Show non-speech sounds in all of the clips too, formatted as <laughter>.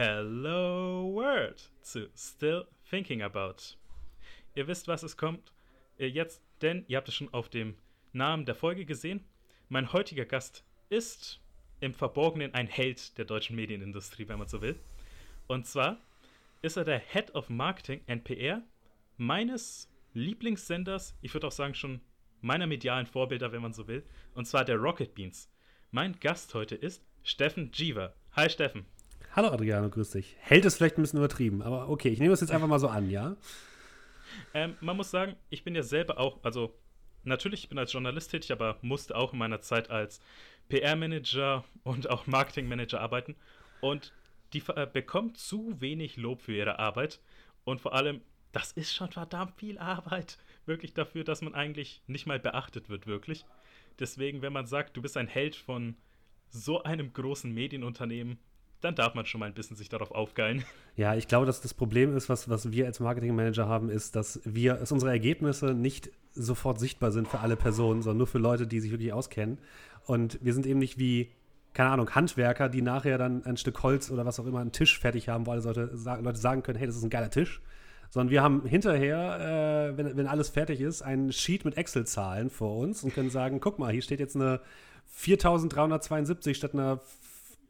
Hello World zu Still Thinking About. Ihr wisst, was es kommt äh, jetzt, denn ihr habt es schon auf dem Namen der Folge gesehen. Mein heutiger Gast ist im Verborgenen ein Held der deutschen Medienindustrie, wenn man so will. Und zwar ist er der Head of Marketing and PR meines Lieblingssenders, ich würde auch sagen schon meiner medialen Vorbilder, wenn man so will, und zwar der Rocket Beans. Mein Gast heute ist Steffen Jeever. Hi Steffen. Hallo Adriano, grüß dich. Hält es vielleicht ein bisschen übertrieben, aber okay, ich nehme es jetzt einfach mal so an, ja? Ähm, man muss sagen, ich bin ja selber auch, also natürlich, ich bin als Journalist tätig, aber musste auch in meiner Zeit als PR-Manager und auch Marketing-Manager arbeiten. Und die äh, bekommt zu wenig Lob für ihre Arbeit. Und vor allem, das ist schon verdammt viel Arbeit, <laughs> wirklich dafür, dass man eigentlich nicht mal beachtet wird, wirklich. Deswegen, wenn man sagt, du bist ein Held von so einem großen Medienunternehmen, dann darf man schon mal ein bisschen sich darauf aufgeilen. Ja, ich glaube, dass das Problem ist, was, was wir als Marketingmanager haben, ist, dass wir, dass unsere Ergebnisse nicht sofort sichtbar sind für alle Personen, sondern nur für Leute, die sich wirklich auskennen. Und wir sind eben nicht wie, keine Ahnung, Handwerker, die nachher dann ein Stück Holz oder was auch immer, einen Tisch fertig haben, wo alle Leute, Leute sagen können, hey, das ist ein geiler Tisch. Sondern wir haben hinterher, äh, wenn, wenn alles fertig ist, ein Sheet mit Excel-Zahlen vor uns und können sagen, guck mal, hier steht jetzt eine 4372 statt einer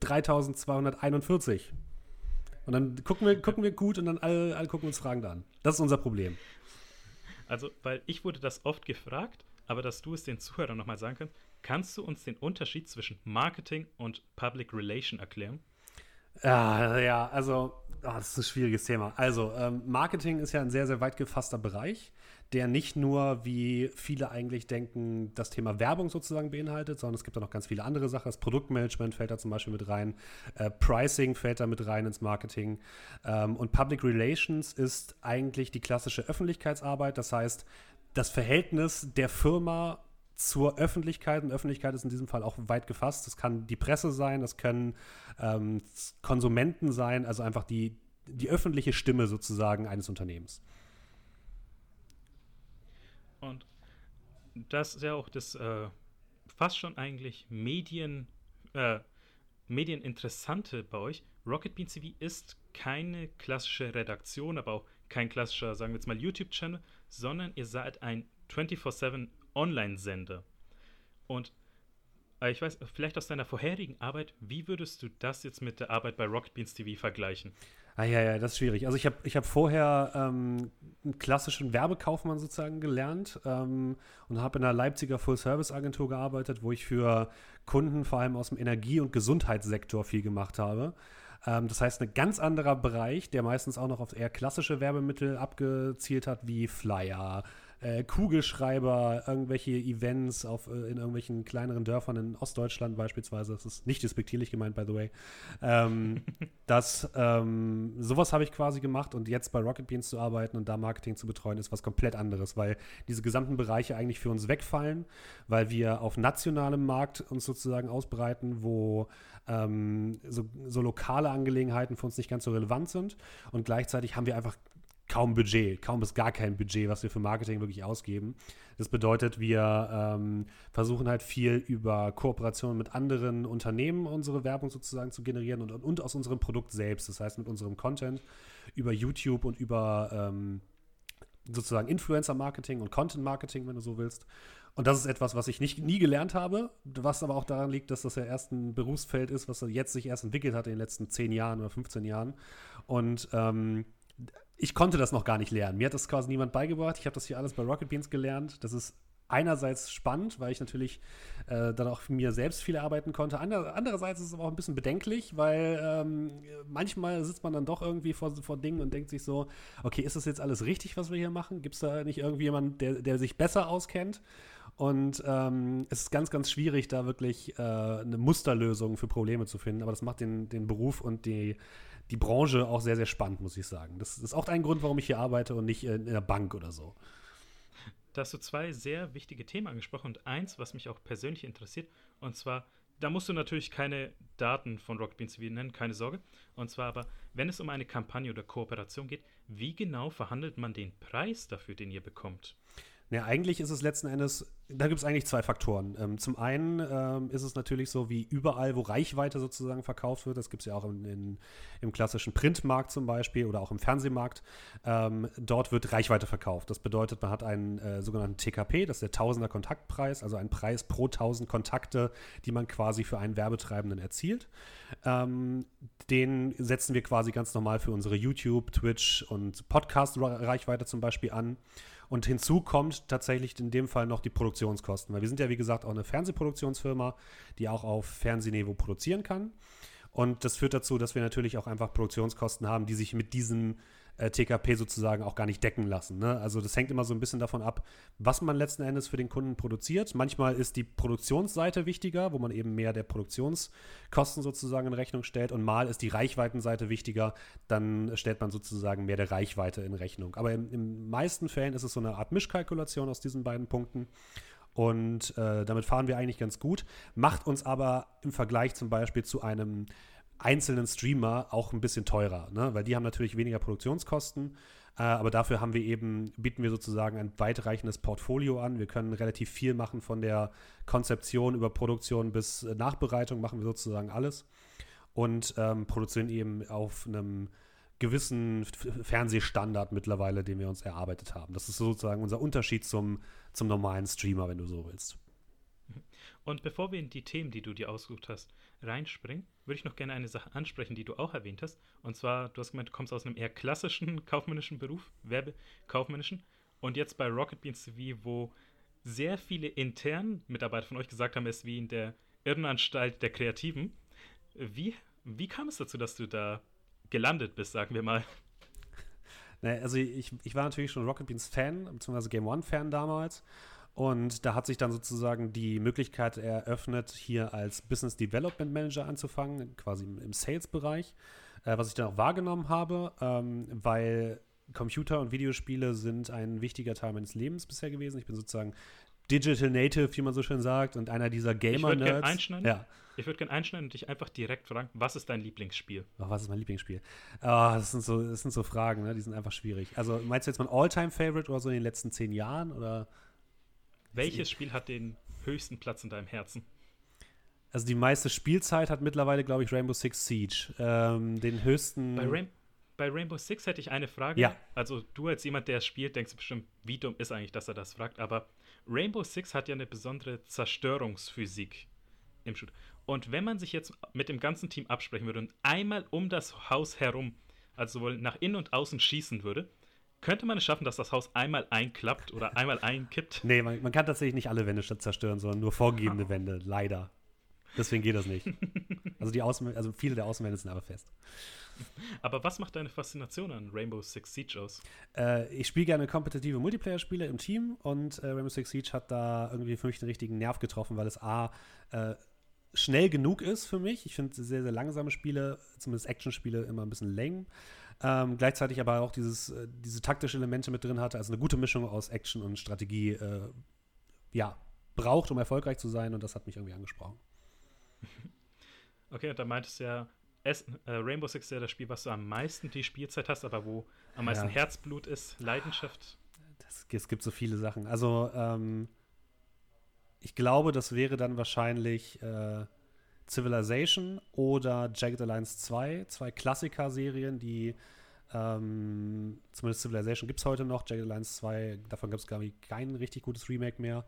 3241. Und dann gucken wir, gucken wir gut und dann alle, alle gucken uns fragend an. Das ist unser Problem. Also, weil ich wurde das oft gefragt, aber dass du es den Zuhörern nochmal sagen kannst, kannst du uns den Unterschied zwischen Marketing und Public Relation erklären? Ja, ja, also, oh, das ist ein schwieriges Thema. Also, ähm, Marketing ist ja ein sehr, sehr weit gefasster Bereich der nicht nur, wie viele eigentlich denken, das Thema Werbung sozusagen beinhaltet, sondern es gibt da noch ganz viele andere Sachen. Das Produktmanagement fällt da zum Beispiel mit rein, äh, Pricing fällt da mit rein ins Marketing. Ähm, und Public Relations ist eigentlich die klassische Öffentlichkeitsarbeit, das heißt, das Verhältnis der Firma zur Öffentlichkeit. Und Öffentlichkeit ist in diesem Fall auch weit gefasst. Das kann die Presse sein, das können ähm, Konsumenten sein, also einfach die, die öffentliche Stimme sozusagen eines Unternehmens. Und das ist ja auch das äh, fast schon eigentlich Medien, äh, Medieninteressante bei euch. Rocket Beans TV ist keine klassische Redaktion, aber auch kein klassischer, sagen wir jetzt mal, YouTube-Channel, sondern ihr seid ein 24-7 Online-Sender. Und äh, ich weiß, vielleicht aus deiner vorherigen Arbeit, wie würdest du das jetzt mit der Arbeit bei Rocket Beans TV vergleichen? Ah, ja, ja, das ist schwierig. Also ich habe ich hab vorher ähm, einen klassischen Werbekaufmann sozusagen gelernt ähm, und habe in einer Leipziger Full-Service-Agentur gearbeitet, wo ich für Kunden vor allem aus dem Energie- und Gesundheitssektor viel gemacht habe. Ähm, das heißt, ein ganz anderer Bereich, der meistens auch noch auf eher klassische Werbemittel abgezielt hat, wie Flyer, äh, Kugelschreiber, irgendwelche Events auf, äh, in irgendwelchen kleineren Dörfern in Ostdeutschland beispielsweise. Das ist nicht despektierlich gemeint, by the way. Ähm, <laughs> das, ähm, sowas habe ich quasi gemacht und jetzt bei Rocket Beans zu arbeiten und da Marketing zu betreuen, ist was komplett anderes, weil diese gesamten Bereiche eigentlich für uns wegfallen, weil wir auf nationalem Markt uns sozusagen ausbreiten, wo ähm, so, so lokale Angelegenheiten für uns nicht ganz so relevant sind und gleichzeitig haben wir einfach kaum Budget, kaum bis gar kein Budget, was wir für Marketing wirklich ausgeben. Das bedeutet, wir ähm, versuchen halt viel über Kooperationen mit anderen Unternehmen unsere Werbung sozusagen zu generieren und, und aus unserem Produkt selbst, das heißt mit unserem Content über YouTube und über ähm, sozusagen Influencer-Marketing und Content-Marketing, wenn du so willst. Und das ist etwas, was ich nicht, nie gelernt habe, was aber auch daran liegt, dass das ja erst ein Berufsfeld ist, was jetzt sich erst entwickelt hat in den letzten 10 Jahren oder 15 Jahren. Und ähm, ich konnte das noch gar nicht lernen. Mir hat das quasi niemand beigebracht. Ich habe das hier alles bei Rocket Beans gelernt. Das ist einerseits spannend, weil ich natürlich äh, dann auch mir selbst viel arbeiten konnte. Ander, andererseits ist es aber auch ein bisschen bedenklich, weil ähm, manchmal sitzt man dann doch irgendwie vor, vor Dingen und denkt sich so, okay, ist das jetzt alles richtig, was wir hier machen? Gibt es da nicht irgendwie jemanden, der, der sich besser auskennt? Und ähm, es ist ganz, ganz schwierig, da wirklich äh, eine Musterlösung für Probleme zu finden. Aber das macht den, den Beruf und die, die Branche auch sehr, sehr spannend, muss ich sagen. Das ist auch ein Grund, warum ich hier arbeite und nicht in, in der Bank oder so. Da hast du zwei sehr wichtige Themen angesprochen und eins, was mich auch persönlich interessiert, und zwar, da musst du natürlich keine Daten von Rocket Beans nennen, keine Sorge. Und zwar aber, wenn es um eine Kampagne oder Kooperation geht, wie genau verhandelt man den Preis dafür, den ihr bekommt? Ne, eigentlich ist es letzten Endes, da gibt es eigentlich zwei Faktoren. Ähm, zum einen ähm, ist es natürlich so, wie überall, wo Reichweite sozusagen verkauft wird, das gibt es ja auch in, in, im klassischen Printmarkt zum Beispiel oder auch im Fernsehmarkt, ähm, dort wird Reichweite verkauft. Das bedeutet, man hat einen äh, sogenannten TKP, das ist der Tausender Kontaktpreis, also ein Preis pro tausend Kontakte, die man quasi für einen Werbetreibenden erzielt. Ähm, den setzen wir quasi ganz normal für unsere YouTube, Twitch und Podcast-Reichweite zum Beispiel an. Und hinzu kommt tatsächlich in dem Fall noch die Produktionskosten, weil wir sind ja, wie gesagt, auch eine Fernsehproduktionsfirma, die auch auf Fernsehniveau produzieren kann. Und das führt dazu, dass wir natürlich auch einfach Produktionskosten haben, die sich mit diesen äh, TKP sozusagen auch gar nicht decken lassen. Ne? Also das hängt immer so ein bisschen davon ab, was man letzten Endes für den Kunden produziert. Manchmal ist die Produktionsseite wichtiger, wo man eben mehr der Produktionskosten sozusagen in Rechnung stellt und mal ist die Reichweitenseite wichtiger, dann stellt man sozusagen mehr der Reichweite in Rechnung. Aber in den meisten Fällen ist es so eine Art Mischkalkulation aus diesen beiden Punkten. Und äh, damit fahren wir eigentlich ganz gut, macht uns aber im Vergleich zum Beispiel zu einem einzelnen Streamer auch ein bisschen teurer, ne? weil die haben natürlich weniger Produktionskosten, äh, aber dafür haben wir eben, bieten wir sozusagen ein weitreichendes Portfolio an. Wir können relativ viel machen von der Konzeption über Produktion bis Nachbereitung, machen wir sozusagen alles und ähm, produzieren eben auf einem gewissen Fernsehstandard mittlerweile, den wir uns erarbeitet haben. Das ist sozusagen unser Unterschied zum, zum normalen Streamer, wenn du so willst. Und bevor wir in die Themen, die du dir ausgesucht hast, reinspringen, würde ich noch gerne eine Sache ansprechen, die du auch erwähnt hast. Und zwar, du hast gemeint, du kommst aus einem eher klassischen <laughs> kaufmännischen Beruf, Werbekaufmännischen. Und jetzt bei Rocket Beans TV, wo sehr viele internen Mitarbeiter von euch gesagt haben, es ist wie in der Irrenanstalt der Kreativen. Wie, wie kam es dazu, dass du da gelandet bist, sagen wir mal? <laughs> Also ich, ich war natürlich schon Rocket Beans Fan, beziehungsweise Game One Fan damals. Und da hat sich dann sozusagen die Möglichkeit eröffnet, hier als Business Development Manager anzufangen, quasi im Sales-Bereich, äh, was ich dann auch wahrgenommen habe, ähm, weil Computer und Videospiele sind ein wichtiger Teil meines Lebens bisher gewesen. Ich bin sozusagen Digital Native, wie man so schön sagt, und einer dieser Gamer-Nerds. Ich würde gerne einschneiden, ja. Ich würd gern einschneiden und dich einfach direkt fragen, was ist dein Lieblingsspiel? Oh, was ist mein Lieblingsspiel? Oh, das, sind so, das sind so Fragen, ne? die sind einfach schwierig. Also meinst du jetzt mein All-Time-Favorite oder so in den letzten zehn Jahren? Oder? Welches Spiel hat den höchsten Platz in deinem Herzen? Also die meiste Spielzeit hat mittlerweile, glaube ich, Rainbow Six Siege. Ähm, den höchsten. Bei, Rain bei, Rainbow Six hätte ich eine Frage. Ja. Also du als jemand, der es spielt, denkst bestimmt, wie dumm ist eigentlich, dass er das fragt. Aber Rainbow Six hat ja eine besondere Zerstörungsphysik im Shoot. Und wenn man sich jetzt mit dem ganzen Team absprechen würde und einmal um das Haus herum, also sowohl nach innen und außen schießen würde, könnte man es schaffen, dass das Haus einmal einklappt oder einmal einkippt? <laughs> Nee, man, man kann tatsächlich nicht alle Wände zerstören, sondern nur vorgegebene ah. Wände, leider. Deswegen geht das nicht. <laughs> Also, die Außen, also viele der Außenwände sind aber fest. Aber was macht deine Faszination an Rainbow Six Siege aus? Äh, ich spiele gerne kompetitive Multiplayer-Spiele im Team und äh, Rainbow Six Siege hat da irgendwie für mich den richtigen Nerv getroffen, weil es A, äh, schnell genug ist für mich. Ich finde sehr, sehr langsame Spiele, zumindest Action-Spiele, immer ein bisschen lame ähm, gleichzeitig aber auch dieses, äh, diese taktische Elemente mit drin hatte, also eine gute Mischung aus Action und Strategie, äh, ja, braucht, um erfolgreich zu sein und das hat mich irgendwie angesprochen. <laughs> Okay, und da meintest du ja, es, äh, Rainbow Six ist ja das Spiel, was du am meisten die Spielzeit hast, aber wo am meisten ja. Herzblut ist, Leidenschaft. Das, es gibt so viele Sachen. Also, ähm, ich glaube, das wäre dann wahrscheinlich äh, Civilization oder Jagged Alliance 2, zwei Klassiker-Serien, die ähm, zumindest Civilization gibt es heute noch, Jagged Alliance 2, davon gibt es, ich, kein richtig gutes Remake mehr,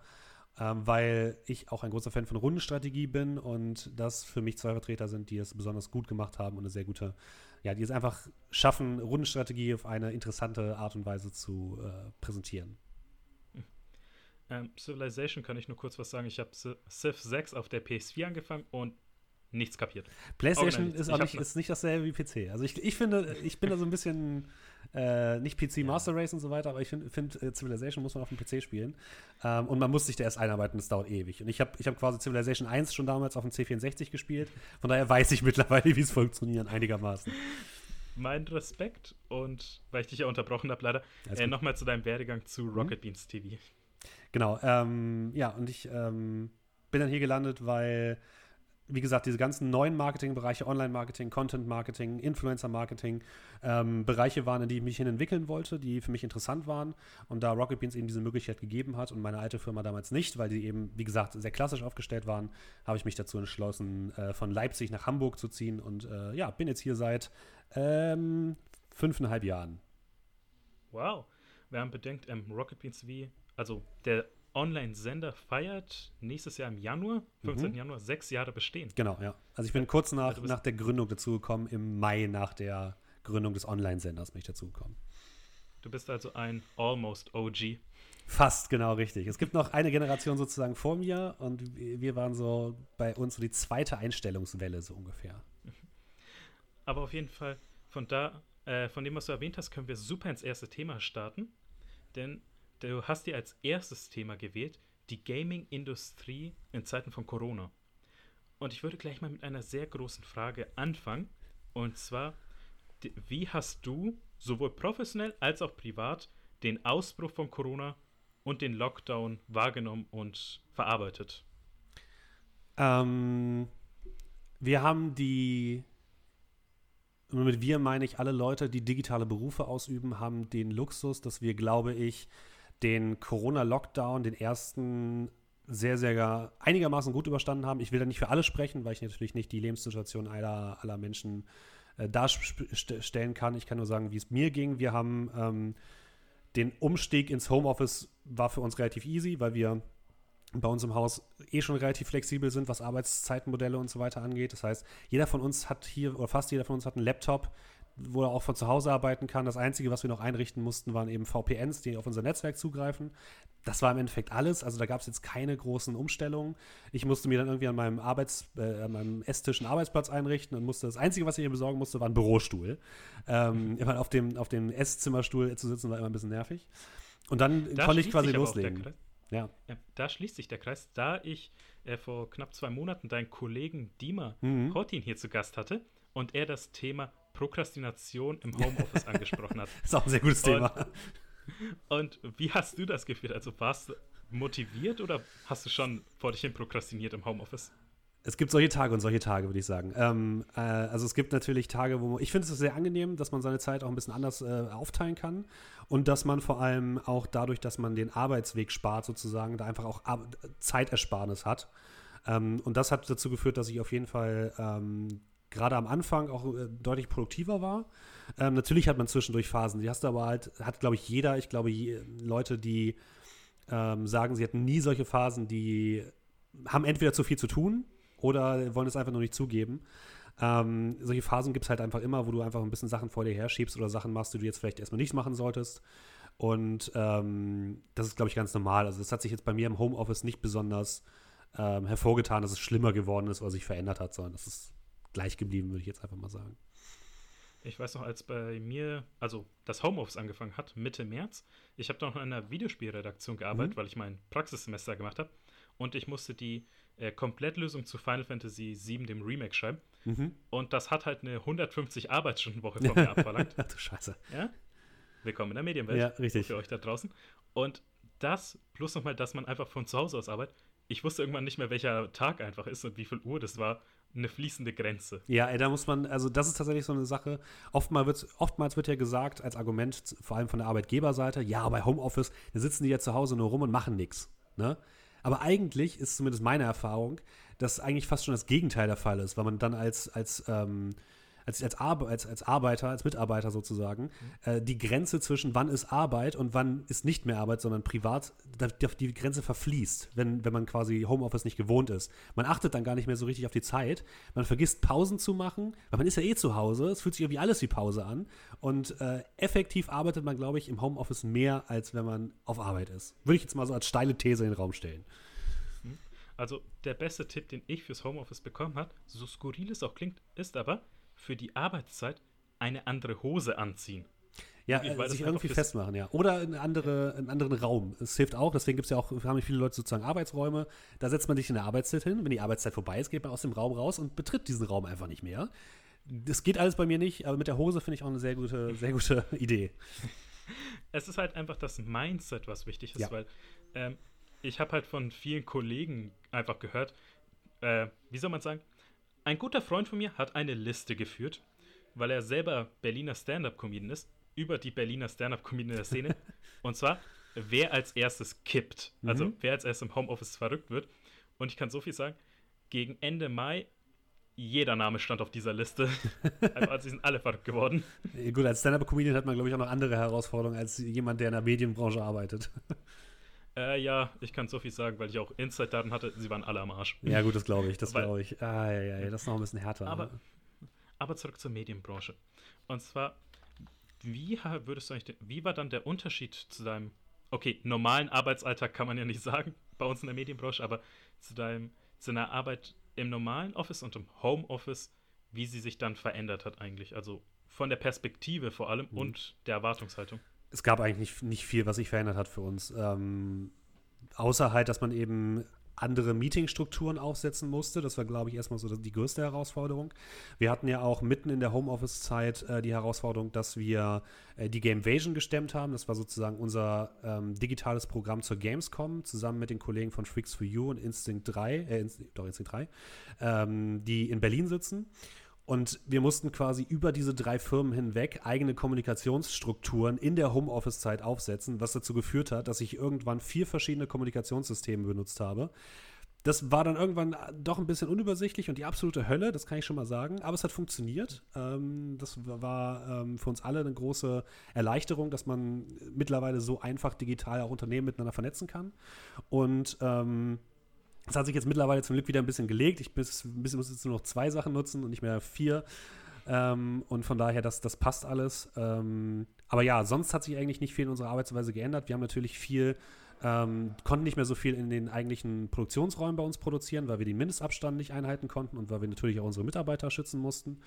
ähm, weil ich auch ein großer Fan von Rundenstrategie bin und das für mich zwei Vertreter sind, die es besonders gut gemacht haben und eine sehr gute, ja, die es einfach schaffen, Rundenstrategie auf eine interessante Art und Weise zu äh, präsentieren. Ähm, Civilization kann ich nur kurz was sagen. Ich habe Civ 6 auf der PS4 angefangen und nichts kapiert. PlayStation ist auch nicht, ist nicht dasselbe wie PC. Also ich, ich finde, ich bin da so ein bisschen äh, nicht PC Master Race und so weiter, aber ich finde, find, äh, Civilization muss man auf dem PC spielen. Ähm, und man muss sich da erst einarbeiten, das dauert ewig. Und ich habe ich hab quasi Civilization 1 schon damals auf dem C64 gespielt. Von daher weiß ich <laughs> mittlerweile, wie es funktioniert, einigermaßen. Mein Respekt und weil ich dich ja unterbrochen habe, leider, äh, nochmal zu deinem Werdegang zu mhm. Rocket Beans TV. Genau, ähm, ja, und ich ähm, bin dann hier gelandet, weil wie gesagt, diese ganzen neuen Marketingbereiche, Online-Marketing, Content-Marketing, Influencer-Marketing, ähm, Bereiche waren, in die ich mich hin entwickeln wollte, die für mich interessant waren. Und da Rocket Beans eben diese Möglichkeit gegeben hat und meine alte Firma damals nicht, weil die eben, wie gesagt, sehr klassisch aufgestellt waren, habe ich mich dazu entschlossen, äh, von Leipzig nach Hamburg zu ziehen. Und äh, ja, bin jetzt hier seit ähm, fünfeinhalb Jahren. Wow. Wer bedenkt, ähm, Rocket Beans wie, also der Online-Sender feiert nächstes Jahr im Januar, 15. Mhm. Januar, sechs Jahre bestehen. Genau, ja. Also ich bin kurz nach, also nach der Gründung dazugekommen, im Mai nach der Gründung des Online-Senders bin ich dazugekommen. Du bist also ein Almost OG. Fast, genau richtig. Es gibt noch eine Generation sozusagen vor mir und wir waren so bei uns so die zweite Einstellungswelle so ungefähr. <laughs> Aber auf jeden Fall, von da, äh, von dem, was du erwähnt hast, können wir super ins erste Thema starten. Denn du hast dir als erstes Thema gewählt, die Gaming-Industrie in Zeiten von Corona. Und ich würde gleich mal mit einer sehr großen Frage anfangen. Und zwar, wie hast du sowohl professionell als auch privat den Ausbruch von Corona und den Lockdown wahrgenommen und verarbeitet? Ähm, wir haben die, mit wir meine ich alle Leute, die digitale Berufe ausüben, haben den Luxus, dass wir, glaube ich, den Corona-Lockdown, den ersten, sehr, sehr einigermaßen gut überstanden haben. Ich will da nicht für alle sprechen, weil ich natürlich nicht die Lebenssituation aller, aller Menschen äh, darstellen kann. Ich kann nur sagen, wie es mir ging. Wir haben ähm, den Umstieg ins Homeoffice war für uns relativ easy, weil wir bei uns im Haus eh schon relativ flexibel sind, was Arbeitszeitenmodelle und so weiter angeht. Das heißt, jeder von uns hat hier, oder fast jeder von uns hat einen Laptop, wo er auch von zu Hause arbeiten kann. Das Einzige, was wir noch einrichten mussten, waren eben VPNs, die auf unser Netzwerk zugreifen. Das war im Endeffekt alles. Also da gab es jetzt keine großen Umstellungen. Ich musste mir dann irgendwie an meinem Arbeits, äh, an meinem Esstisch einen Arbeitsplatz einrichten und musste das Einzige, was ich hier besorgen musste, war ein Bürostuhl. Ähm, mhm. auf dem, auf dem Esszimmerstuhl zu sitzen war immer ein bisschen nervig. Und dann da konnte ich quasi loslegen. Ja. ja. Da schließt sich der Kreis. Da ich äh, vor knapp zwei Monaten deinen Kollegen Dima mhm. Hortin hier zu Gast hatte und er das Thema Prokrastination im <laughs> Homeoffice angesprochen hat. Das ist auch ein sehr gutes Thema. Und, wie hast du das gefühlt? Also warst du motiviert oder hast du schon vor dich hin prokrastiniert im Homeoffice? Es gibt solche Tage und solche Tage, würde ich sagen. Ähm, äh, also es gibt natürlich Tage, wo man, ich finde es sehr angenehm, dass man seine Zeit auch ein bisschen anders äh, aufteilen kann und dass man vor allem auch dadurch, dass man den Arbeitsweg spart sozusagen, da einfach auch Ar Zeitersparnis hat. Ähm, und das hat dazu geführt, dass ich auf jeden Fall ähm, gerade am Anfang auch äh, deutlich produktiver war. Ähm, natürlich hat man zwischendurch Phasen, die hast du aber halt, hat glaube ich jeder, ich glaube je, Leute, die ähm, sagen, sie hatten nie solche Phasen, die haben entweder zu viel zu tun oder wollen es einfach nur nicht zugeben. Ähm, solche Phasen gibt es halt einfach immer, wo du einfach ein bisschen Sachen vor dir herschiebst oder Sachen machst, die du jetzt vielleicht erstmal nicht machen solltest. Und ähm, das ist, glaube ich, ganz normal. Also das hat sich jetzt bei mir im Homeoffice nicht besonders ähm, hervorgetan, dass es schlimmer geworden ist oder sich verändert hat, sondern das ist gleich geblieben, würde ich jetzt einfach mal sagen. Ich weiß noch, als bei mir, also das Homeoffice angefangen hat, Mitte März, ich habe noch in einer Videospielredaktion gearbeitet, mhm. weil ich mein Praxissemester gemacht habe. Und ich musste die äh, Komplettlösung zu Final Fantasy VII, dem Remake, schreiben. Mhm. Und das hat halt eine 150 Arbeitsstundenwoche von mir <laughs> abverlangt. Ach du Scheiße. Ja? Willkommen in der Medienwelt. Ja, richtig. Für euch da draußen. Und das, plus nochmal, dass man einfach von zu Hause aus arbeitet. Ich wusste irgendwann nicht mehr, welcher Tag einfach ist und wie viel Uhr das war eine fließende Grenze. Ja, ey, da muss man, also das ist tatsächlich so eine Sache. Oftmals wird, oftmals wird ja gesagt, als Argument, vor allem von der Arbeitgeberseite, ja, bei Homeoffice, da sitzen die ja zu Hause nur rum und machen nichts. Ne? Aber eigentlich ist zumindest meine Erfahrung, dass eigentlich fast schon das Gegenteil der Fall ist, weil man dann als, als ähm, als, als, Ar als, als Arbeiter, als Mitarbeiter sozusagen, mhm. äh, die Grenze zwischen wann ist Arbeit und wann ist nicht mehr Arbeit, sondern privat, die Grenze verfließt, wenn, wenn man quasi Homeoffice nicht gewohnt ist. Man achtet dann gar nicht mehr so richtig auf die Zeit. Man vergisst Pausen zu machen, weil man ist ja eh zu Hause. Es fühlt sich irgendwie alles wie Pause an. Und äh, effektiv arbeitet man, glaube ich, im Homeoffice mehr, als wenn man auf Arbeit ist. Würde ich jetzt mal so als steile These in den Raum stellen. Mhm. Also der beste Tipp, den ich fürs Homeoffice bekommen habe, so skurril es auch klingt, ist aber, für die Arbeitszeit eine andere Hose anziehen. Ja, äh, sich irgendwie festmachen, ja. Oder eine andere, einen anderen Raum. Es hilft auch, deswegen gibt es ja auch, haben viele Leute sozusagen Arbeitsräume. Da setzt man sich in der Arbeitszeit hin. Wenn die Arbeitszeit vorbei ist, geht man aus dem Raum raus und betritt diesen Raum einfach nicht mehr. Das geht alles bei mir nicht, aber mit der Hose finde ich auch eine sehr gute, sehr gute <laughs> Idee. Es ist halt einfach das Mindset, was wichtig ist, ja. weil ähm, ich habe halt von vielen Kollegen einfach gehört, äh, wie soll man sagen, ein guter Freund von mir hat eine Liste geführt, weil er selber Berliner Stand-Up-Comedian ist, über die Berliner Stand-Up-Comedian der Szene. <laughs> und zwar, wer als erstes kippt. Also, Mhm. wer als erstes im Homeoffice verrückt wird. Und ich kann so viel sagen, gegen Ende Mai, jeder Name stand auf dieser Liste. <laughs> also, sie sind alle verrückt geworden. Gut, als Stand-Up-Comedian hat man, glaube ich, auch noch andere Herausforderungen als jemand, der in der Medienbranche arbeitet. Äh, ja, ich kann so viel sagen, weil ich auch Insight-Daten hatte, sie waren alle am Arsch. ja, gut, das glaube ich, das glaube ich. Ah, ja, ja, das ist noch ein bisschen härter. Aber, ne? aber zurück zur Medienbranche. Und zwar, wie würdest du eigentlich, wie war dann der Unterschied zu deinem, okay, normalen Arbeitsalltag kann man ja nicht <laughs> sagen, bei uns in der Medienbranche, aber zu deinem, zu deiner Arbeit im normalen Office und im Homeoffice, wie sie sich dann verändert hat eigentlich? Also von der Perspektive vor allem Mhm. und der Erwartungshaltung. Es gab eigentlich nicht, nicht viel, was sich verändert hat für uns. Ähm, außer halt, dass man eben andere Meetingstrukturen aufsetzen musste. Das war, glaube ich, erstmal so die größte Herausforderung. Wir hatten ja auch mitten in der Homeoffice-Zeit äh, die Herausforderung, dass wir äh, die Gamevasion gestemmt haben. Das war sozusagen unser ähm, digitales Programm zur Gamescom, zusammen mit den Kollegen von Freaks for You und Instinct 3, äh, Inst doch Instinct 3, ähm, die in Berlin sitzen. Und wir mussten quasi über diese drei Firmen hinweg eigene Kommunikationsstrukturen in der Homeoffice-Zeit aufsetzen, was dazu geführt hat, dass ich irgendwann vier verschiedene Kommunikationssysteme benutzt habe. Das war dann irgendwann doch ein bisschen unübersichtlich und die absolute Hölle, das kann ich schon mal sagen. Aber es hat funktioniert. Ähm, das war ähm, für uns alle eine große Erleichterung, dass man mittlerweile so einfach digital auch Unternehmen miteinander vernetzen kann. Und ähm, das hat sich jetzt mittlerweile zum Glück wieder ein bisschen gelegt. Ich bis, muss jetzt nur noch zwei Sachen nutzen und nicht mehr vier. Ähm, und von daher, das, das passt alles. Ähm, aber ja, sonst hat sich eigentlich nicht viel in unserer Arbeitsweise geändert. Wir haben natürlich viel, ähm, konnten nicht mehr so viel in den eigentlichen Produktionsräumen bei uns produzieren, weil wir den Mindestabstand nicht einhalten konnten und weil wir natürlich auch unsere Mitarbeiter schützen mussten.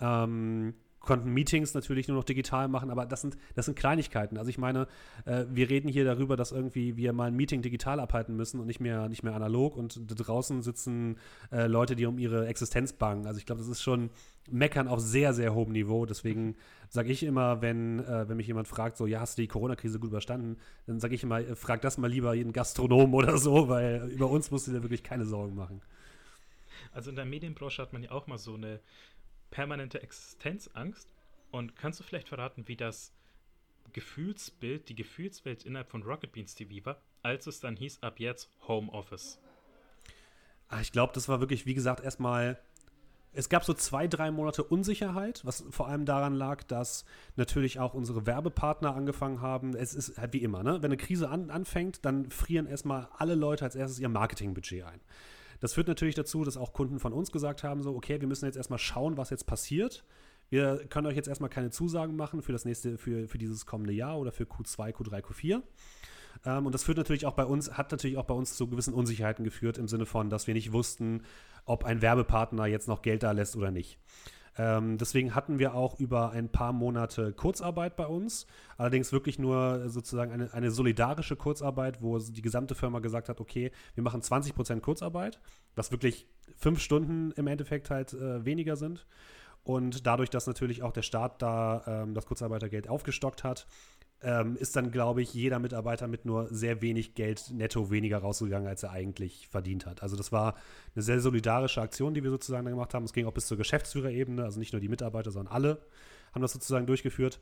Ähm, konnten Meetings natürlich nur noch digital machen, aber das sind, das sind Kleinigkeiten. Also ich meine, äh, wir reden hier darüber, dass irgendwie wir mal ein Meeting digital abhalten müssen und nicht mehr, nicht mehr analog und draußen sitzen äh, Leute, die um ihre Existenz bangen. Also ich glaube, das ist schon Meckern auf sehr, sehr hohem Niveau. Deswegen sage ich immer, wenn, äh, wenn mich jemand fragt, so, ja, hast du die Corona-Krise gut überstanden, dann sage ich immer, äh, frag das mal lieber jeden Gastronomen <laughs> oder so, weil über uns musst du dir wirklich keine Sorgen machen. Also in der Medienbranche hat man ja auch mal so eine permanente Existenzangst. Und kannst du vielleicht verraten, wie das Gefühlsbild, die Gefühlswelt innerhalb von Rocket Beans TV war, als es dann hieß, ab jetzt Homeoffice? Ah, Ich glaube, das war wirklich, wie gesagt, erstmal. Es gab so zwei, drei Monate Unsicherheit, was vor allem daran lag, dass natürlich auch unsere Werbepartner angefangen haben. Es ist halt wie immer, ne? Wenn eine Krise an, anfängt, dann frieren erstmal alle Leute als erstes ihr Marketingbudget ein. Das führt natürlich dazu, dass auch Kunden von uns gesagt haben: so, okay, wir müssen jetzt erstmal schauen, was jetzt passiert. Wir können euch jetzt erstmal keine Zusagen machen für das nächste, für, für dieses kommende Jahr oder für Q2, Q3, Q4. Ähm, und das führt natürlich auch bei uns, hat natürlich auch bei uns zu gewissen Unsicherheiten geführt, im Sinne von, dass wir nicht wussten, ob ein Werbepartner jetzt noch Geld da lässt oder nicht. Ähm, deswegen hatten wir auch über ein paar Monate Kurzarbeit bei uns. Allerdings wirklich nur sozusagen eine, eine solidarische Kurzarbeit, wo die gesamte Firma gesagt hat, okay, wir machen 20% Kurzarbeit, was wirklich fünf Stunden im Endeffekt halt äh, weniger sind. Und dadurch, dass natürlich auch der Staat da ähm, das Kurzarbeitergeld aufgestockt hat, ähm, ist dann, glaube ich, jeder Mitarbeiter mit nur sehr wenig Geld netto weniger rausgegangen, als er eigentlich verdient hat. Also das war eine sehr solidarische Aktion, die wir sozusagen gemacht haben. Es ging auch bis zur Geschäftsführerebene, also nicht nur die Mitarbeiter, sondern alle haben das sozusagen durchgeführt.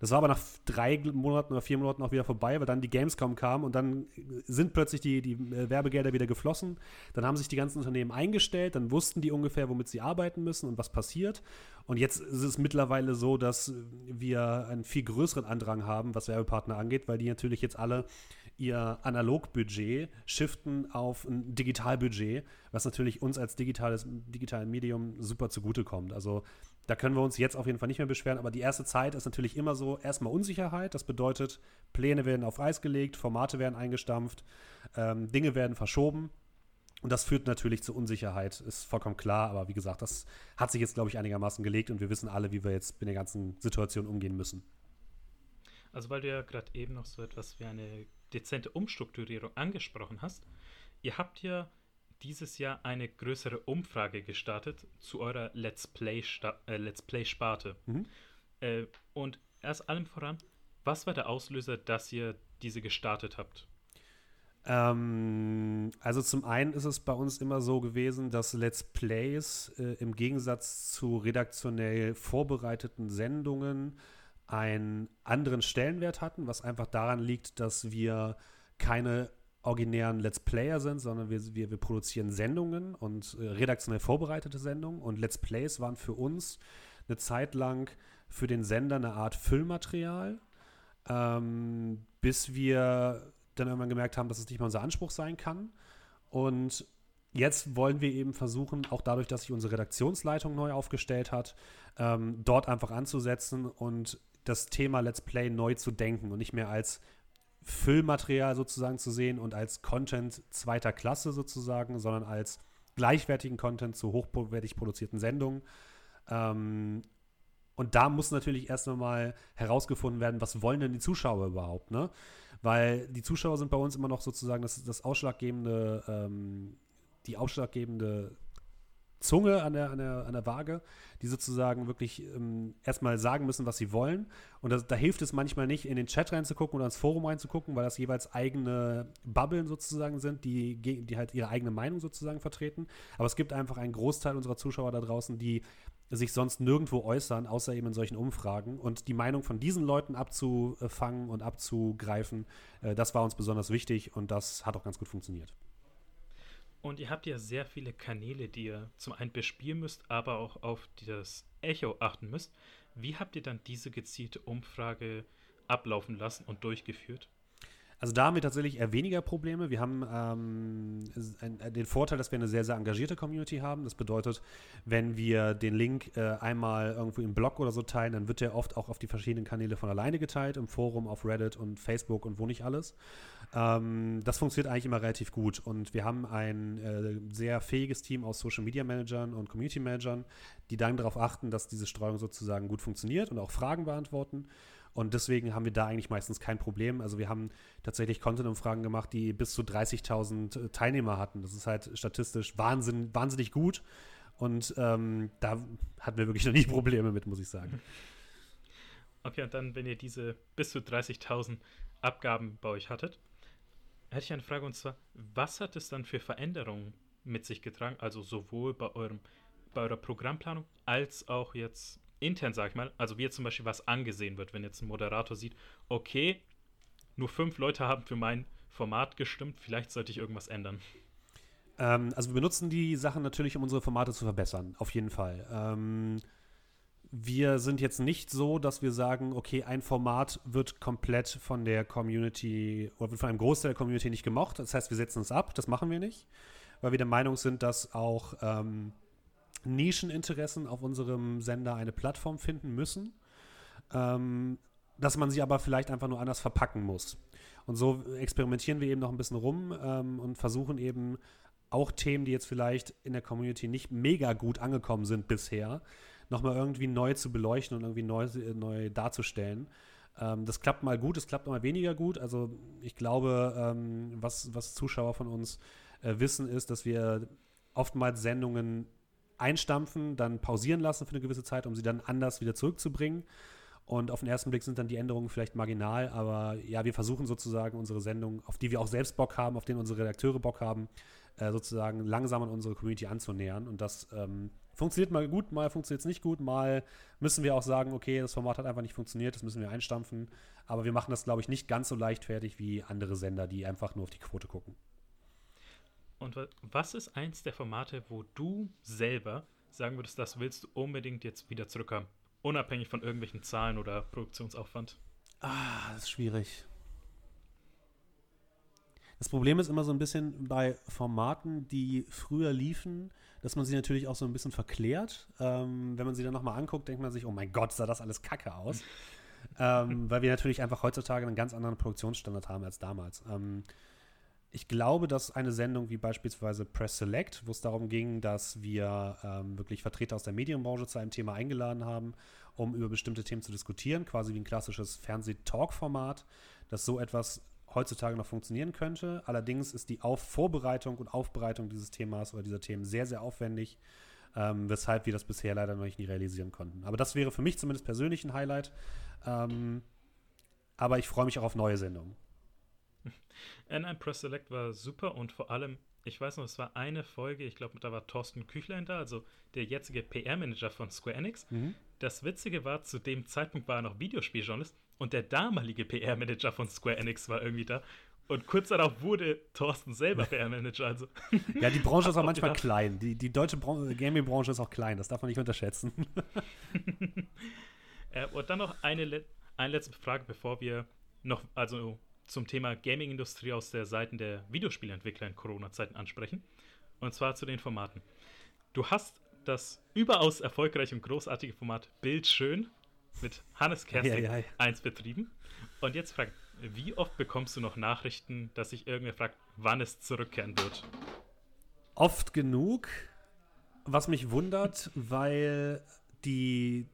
Das war aber nach drei Monaten oder vier Monaten auch wieder vorbei, weil dann die Gamescom kam und dann sind plötzlich die, die äh, Werbegelder wieder geflossen. Dann haben sich die ganzen Unternehmen eingestellt, dann wussten die ungefähr, womit sie arbeiten müssen und was passiert. Und jetzt ist es mittlerweile so, dass wir einen viel größeren Andrang haben, was Werbepartner angeht, weil die natürlich jetzt alle ihr Analogbudget shiften auf ein Digitalbudget, was natürlich uns als digitales digitalen Medium super zugutekommt. Also da können wir uns jetzt auf jeden Fall nicht mehr beschweren, aber die erste Zeit ist natürlich immer so, erstmal Unsicherheit, das bedeutet, Pläne werden auf Eis gelegt, Formate werden eingestampft, ähm, Dinge werden verschoben. Und das führt natürlich zu Unsicherheit, ist vollkommen klar, aber wie gesagt, das hat sich jetzt, glaube ich, einigermaßen gelegt und wir wissen alle, wie wir jetzt mit der ganzen Situation umgehen müssen. Also weil du ja gerade eben noch so etwas wie eine dezente Umstrukturierung angesprochen hast, ihr habt ja dieses Jahr eine größere Umfrage gestartet zu eurer Let's Play Sta äh, Let's Play Sparte. Mhm. Äh, und erst allem voran, was war der Auslöser, dass ihr diese gestartet habt? Ähm, also zum einen ist es bei uns immer so gewesen, dass Let's Plays äh, im Gegensatz zu redaktionell vorbereiteten Sendungen einen anderen Stellenwert hatten, was einfach daran liegt, dass wir keine originären Let's Player sind, sondern wir, wir, wir produzieren Sendungen und äh, redaktionell vorbereitete Sendungen und Let's Plays waren für uns eine Zeit lang für den Sender eine Art Füllmaterial, ähm, bis wir dann irgendwann gemerkt haben, dass es nicht mehr unser Anspruch sein kann. Und jetzt wollen wir eben versuchen, auch dadurch, dass sich unsere Redaktionsleitung neu aufgestellt hat, ähm, dort einfach anzusetzen und das Thema Let's Play neu zu denken und nicht mehr als Füllmaterial sozusagen zu sehen und als Content zweiter Klasse sozusagen, sondern als gleichwertigen Content zu hochwertig produzierten Sendungen. Ähm, und da muss natürlich erst einmal herausgefunden werden, was wollen denn die Zuschauer überhaupt, ne? Weil die Zuschauer sind bei uns immer noch sozusagen das, das ausschlaggebende, ähm, die ausschlaggebende Zunge an der, an der, an der Waage, die sozusagen wirklich ähm, erstmal sagen müssen, was sie wollen. Und das, da hilft es manchmal nicht, in den Chat reinzugucken oder ins Forum reinzugucken, weil das jeweils eigene Bubblen sozusagen sind, die, die halt ihre eigene Meinung sozusagen vertreten. Aber es gibt einfach einen Großteil unserer Zuschauer da draußen, die sich sonst nirgendwo äußern, außer eben in solchen Umfragen. Und die Meinung von diesen Leuten abzufangen und abzugreifen, äh, das war uns besonders wichtig und das hat auch ganz gut funktioniert. Und ihr habt ja sehr viele Kanäle, die ihr zum einen bespielen müsst, aber auch auf das Echo achten müsst. Wie habt ihr dann diese gezielte Umfrage ablaufen lassen und durchgeführt? Also da haben wir tatsächlich eher weniger Probleme. Wir haben ähm, den Vorteil, dass wir eine sehr, sehr engagierte Community haben. Das bedeutet, wenn wir den Link äh, einmal irgendwo im Blog oder so teilen, dann wird der oft auch auf die verschiedenen Kanäle von alleine geteilt, im Forum, auf Reddit und Facebook und wo nicht alles. Ähm, das funktioniert eigentlich immer relativ gut. Und wir haben ein äh, sehr fähiges Team aus Social Media Managern und Community Managern, die dann darauf achten, dass diese Streuung sozusagen gut funktioniert und auch Fragen beantworten. Und deswegen haben wir da eigentlich meistens kein Problem. Also wir haben tatsächlich Content-Umfragen gemacht, die bis zu 30.000 äh, Teilnehmer hatten. Das ist halt statistisch wahnsinn, wahnsinnig gut. Und ähm, da hatten wir wirklich noch nie <laughs> Probleme mit, muss ich sagen. Okay, und dann, wenn ihr diese bis zu 30.000 Abgaben bei euch hattet, hätte ich eine Frage und zwar, was hat es dann für Veränderungen mit sich getragen? Also sowohl bei eurem bei eurer Programmplanung als auch jetzt intern, sag ich mal, also wie jetzt zum Beispiel was angesehen wird, wenn jetzt ein Moderator sieht, okay, nur fünf Leute haben für mein Format gestimmt, vielleicht sollte ich irgendwas ändern. Ähm, also wir benutzen die Sachen natürlich, um unsere Formate zu verbessern, auf jeden Fall. Ähm, wir sind jetzt nicht so, dass wir sagen, okay, ein Format wird komplett von der Community oder wird von einem Großteil der Community nicht gemocht. Das heißt, wir setzen es ab, das machen wir nicht, weil wir der Meinung sind, dass auch ähm, Nischeninteressen auf unserem Sender eine Plattform finden müssen, ähm, dass man sie aber vielleicht einfach nur anders verpacken muss. Und so experimentieren wir eben noch ein bisschen rum ähm, und versuchen eben auch Themen, die jetzt vielleicht in der Community nicht mega gut angekommen sind bisher, nochmal irgendwie neu zu beleuchten und irgendwie neu, neu darzustellen. Ähm, das klappt mal gut, es klappt mal weniger gut. Also ich glaube, ähm, was, was Zuschauer von uns äh, wissen, ist, dass wir oftmals Sendungen einstampfen, dann pausieren lassen für eine gewisse Zeit, um sie dann anders wieder zurückzubringen. Und auf den ersten Blick sind dann die Änderungen vielleicht marginal, aber ja, wir versuchen sozusagen unsere Sendung, auf die wir auch selbst Bock haben, auf denen unsere Redakteure Bock haben, äh, sozusagen langsam an unsere Community anzunähern. Und das ähm, funktioniert mal gut, mal funktioniert es nicht gut, mal müssen wir auch sagen, okay, das Format hat einfach nicht funktioniert, das müssen wir einstampfen. Aber wir machen das, glaube ich, nicht ganz so leichtfertig wie andere Sender, die einfach nur auf die Quote gucken. Und was ist eins der Formate, wo du selber sagen würdest, das willst du unbedingt jetzt wieder zurückhaben? Unabhängig von irgendwelchen Zahlen oder Produktionsaufwand? Ah, das ist schwierig. Das Problem ist immer so ein bisschen bei Formaten, die früher liefen, dass man sie natürlich auch so ein bisschen verklärt. Ähm, wenn man sie dann nochmal anguckt, denkt man sich, oh mein Gott, sah das alles kacke aus. <laughs> ähm, weil wir natürlich einfach heutzutage einen ganz anderen Produktionsstandard haben als damals. Ähm, ich glaube, dass eine Sendung wie beispielsweise Press Select, wo es darum ging, dass wir ähm, wirklich Vertreter aus der Medienbranche zu einem Thema eingeladen haben, um über bestimmte Themen zu diskutieren, quasi wie ein klassisches Fernseh-Talk-Format, dass so etwas heutzutage noch funktionieren könnte. Allerdings ist die Auf Vorbereitung und Aufbereitung dieses Themas oder dieser Themen sehr, sehr aufwendig, ähm, weshalb wir das bisher leider noch nicht realisieren konnten. Aber das wäre für mich zumindest persönlich ein Highlight. Ähm, aber ich freue mich auch auf neue Sendungen. <laughs> N1 Press Select war super und vor allem, ich weiß noch, es war eine Folge, ich glaube, da war Thorsten Küchlein da, also der jetzige PR-Manager von Square Enix. Mhm. Das Witzige war, zu dem Zeitpunkt war er noch Videospieljournalist und der damalige PR-Manager von Square Enix war irgendwie da. Und kurz darauf wurde Thorsten selber PR-Manager. Also. Ja, die Branche ist auch manchmal gedacht. klein. Die, die deutsche Gaming-Branche ist auch klein, das darf man nicht unterschätzen. <laughs> äh, und dann noch eine, eine letzte Frage, bevor wir noch, also zum Thema Gaming-Industrie aus der Seite der Videospielentwickler in Corona-Zeiten ansprechen. Und zwar zu den Formaten. Du hast das überaus erfolgreiche und großartige Format Bildschön mit Hannes Kersting ja, ja, ja. 1 betrieben. Und jetzt fragt, wie oft bekommst du noch Nachrichten, dass sich irgendwer fragt, wann es zurückkehren wird? Oft genug, was mich wundert, weil die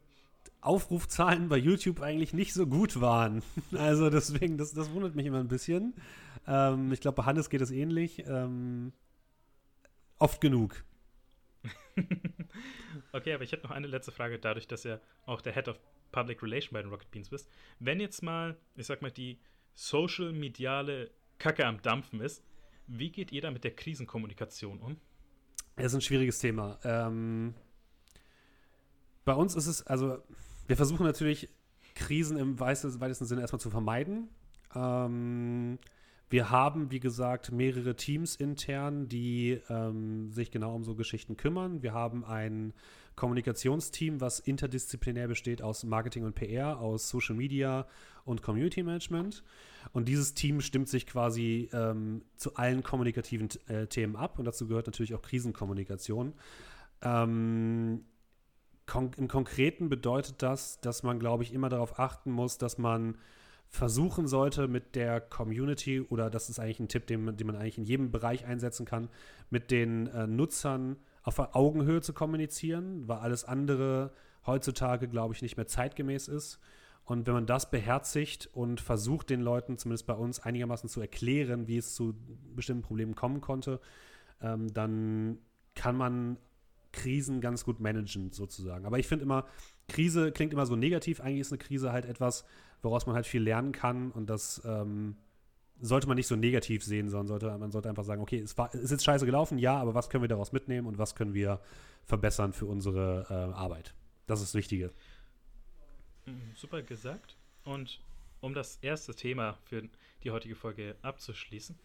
Aufrufzahlen bei YouTube eigentlich nicht so gut waren. <laughs> Also deswegen, das, das wundert mich immer ein bisschen. Ähm, ich glaube, bei Hannes geht es ähnlich. Ähm, oft genug. <laughs> okay, aber ich hätte noch eine letzte Frage, dadurch, dass er auch der Head of Public Relation bei den Rocket Beans bist. Wenn jetzt mal, ich sag mal, die social-mediale Kacke am Dampfen ist, wie geht ihr da mit der Krisenkommunikation um? Das ist ein schwieriges Thema. Ähm, bei uns ist es, also wir versuchen natürlich Krisen im weitesten Sinne erstmal zu vermeiden. Ähm, wir haben, wie gesagt, mehrere Teams intern, die ähm, sich genau um so Geschichten kümmern. Wir haben ein Kommunikationsteam, was interdisziplinär besteht aus Marketing und PR, aus Social Media und Community Management. Und dieses Team stimmt sich quasi ähm, zu allen kommunikativen äh, Themen ab. Und dazu gehört natürlich auch Krisenkommunikation. Ähm, kon Im Konkreten bedeutet das, dass man, glaube ich, immer darauf achten muss, dass man versuchen sollte, mit der Community, oder das ist eigentlich ein Tipp, den, den man eigentlich in jedem Bereich einsetzen kann, mit den äh, Nutzern auf Augenhöhe zu kommunizieren, weil alles andere heutzutage, glaube ich, nicht mehr zeitgemäß ist. Und wenn man das beherzigt und versucht, den Leuten, zumindest bei uns, einigermaßen zu erklären, wie es zu bestimmten Problemen kommen konnte, ähm, dann kann man Krisen ganz gut managen, sozusagen. Aber ich finde immer, Krise klingt immer so negativ. Eigentlich ist eine Krise halt etwas, woraus man halt viel lernen kann und das ähm, sollte man nicht so negativ sehen, sondern sollte, man sollte einfach sagen, okay, es war, ist jetzt scheiße gelaufen, ja, aber was können wir daraus mitnehmen und was können wir verbessern für unsere äh, Arbeit? Das ist das Wichtige. Mhm, super gesagt. Und um das erste Thema für die heutige Folge abzuschließen,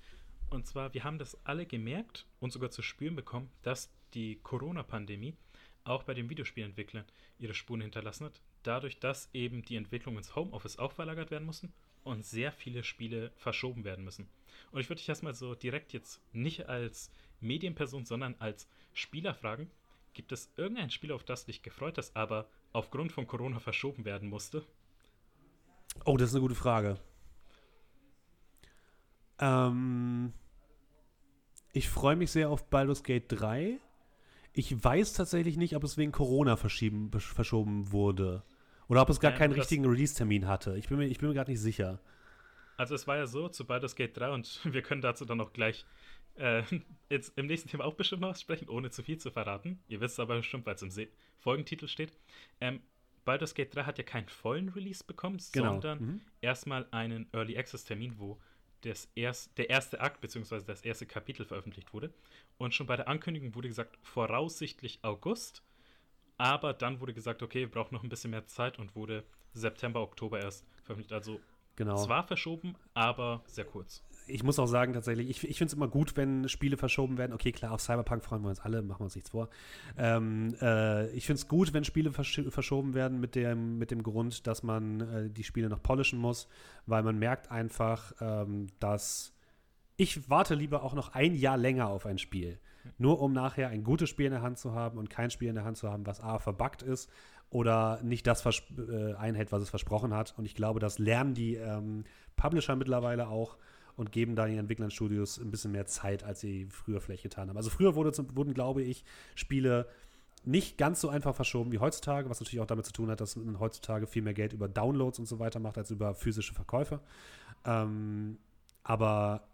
und zwar, wir haben das alle gemerkt und sogar zu spüren bekommen, dass die Corona-Pandemie auch bei den Videospielentwicklern ihre Spuren hinterlassen hat, dadurch, dass eben die Entwicklung ins Homeoffice auch verlagert werden mussten und sehr viele Spiele verschoben werden müssen. Und ich würde dich erstmal so direkt jetzt nicht als Medienperson, sondern als Spieler fragen, gibt es irgendein Spiel, auf das dich gefreut hast, aber aufgrund von Corona verschoben werden musste? Oh, das ist eine gute Frage. Ähm, ich freue mich sehr auf Baldur's Gate 3. Ich weiß tatsächlich nicht, ob es wegen Corona verschoben wurde. Oder ob es gar ja, keinen richtigen Release-Termin hatte. Ich bin mir, ich bin mir gerade nicht sicher. Also es war ja so zu Baldur's Gate 3 und <laughs> wir können dazu dann auch gleich äh, jetzt im nächsten Thema auch bestimmt noch sprechen, ohne zu viel zu verraten. Ihr wisst aber bestimmt, weil es im Se Folgentitel steht. Ähm, Baldur's Gate 3 hat ja keinen vollen Release bekommen, genau. sondern mhm. erstmal einen Early Access Termin, wo das erst, der erste Akt bzw. das erste Kapitel veröffentlicht wurde. Und schon bei der Ankündigung wurde gesagt, voraussichtlich August. Aber dann wurde gesagt, okay, wir brauchen noch ein bisschen mehr Zeit und wurde September, Oktober erst veröffentlicht. Also genau. zwar verschoben, aber sehr kurz. Ich muss auch sagen, tatsächlich, ich, ich finde es immer gut, wenn Spiele verschoben werden. Okay, klar, auf Cyberpunk freuen wir uns alle, machen wir uns nichts vor. Ähm, äh, ich finde es gut, wenn Spiele versch verschoben werden mit dem, mit dem Grund, dass man äh, die Spiele noch polischen muss, weil man merkt einfach, ähm, dass ich warte lieber auch noch ein Jahr länger auf ein Spiel. Nur um nachher ein gutes Spiel in der Hand zu haben und kein Spiel in der Hand zu haben, was A verbuggt ist oder nicht das äh, einhält, was es versprochen hat. Und ich glaube, das lernen die ähm, Publisher mittlerweile auch und geben da den Entwicklungsstudios ein bisschen mehr Zeit, als sie früher vielleicht getan haben. Also früher wurde zum, wurden, glaube ich, Spiele nicht ganz so einfach verschoben wie heutzutage, was natürlich auch damit zu tun hat, dass man heutzutage viel mehr Geld über Downloads und so weiter macht, als über physische Verkäufe. Ähm, aber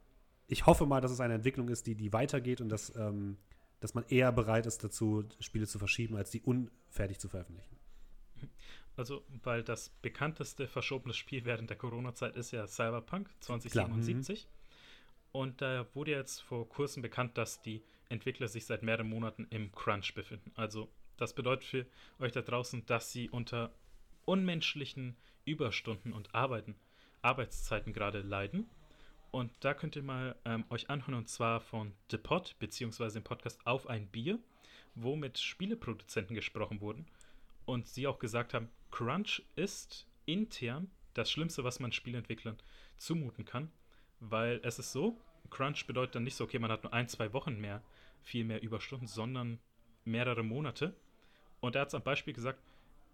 ich hoffe mal, dass es eine Entwicklung ist, die, die weitergeht und dass, ähm, dass man eher bereit ist dazu, Spiele zu verschieben, als die unfertig zu veröffentlichen. Also, weil das bekannteste verschobene Spiel während der Corona-Zeit ist ja Cyberpunk 2077. Und da wurde jetzt vor kurzem bekannt, dass die Entwickler sich seit mehreren Monaten im Crunch befinden. Also das bedeutet für euch da draußen, dass sie unter unmenschlichen Überstunden und Arbeiten, Arbeitszeiten gerade leiden. Und da könnt ihr mal ähm, euch anhören, und zwar von The Pod, beziehungsweise dem Podcast Auf ein Bier, wo mit Spieleproduzenten gesprochen wurden und sie auch gesagt haben, Crunch ist intern das Schlimmste, was man Spielentwicklern zumuten kann, weil es ist so, Crunch bedeutet dann nicht so, okay, man hat nur ein, zwei Wochen mehr, viel mehr Überstunden, sondern mehrere Monate. Und er hat es am Beispiel gesagt,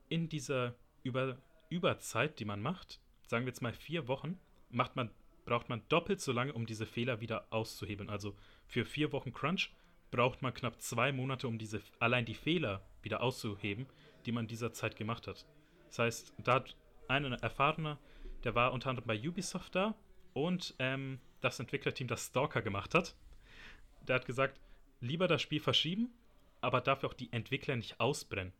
in dieser Über Überzeit, die man macht, sagen wir jetzt mal vier Wochen, macht man, braucht man doppelt so lange, um diese Fehler wieder auszuhebeln. Also für vier Wochen Crunch braucht man knapp zwei Monate, um diese allein die Fehler wieder auszuheben, die man in dieser Zeit gemacht hat. Das heißt, da hat ein erfahrener, der war unter anderem bei Ubisoft da und ähm, das Entwicklerteam, das Stalker gemacht hat, der hat gesagt, lieber das Spiel verschieben, aber dafür auch die Entwickler nicht ausbrennen.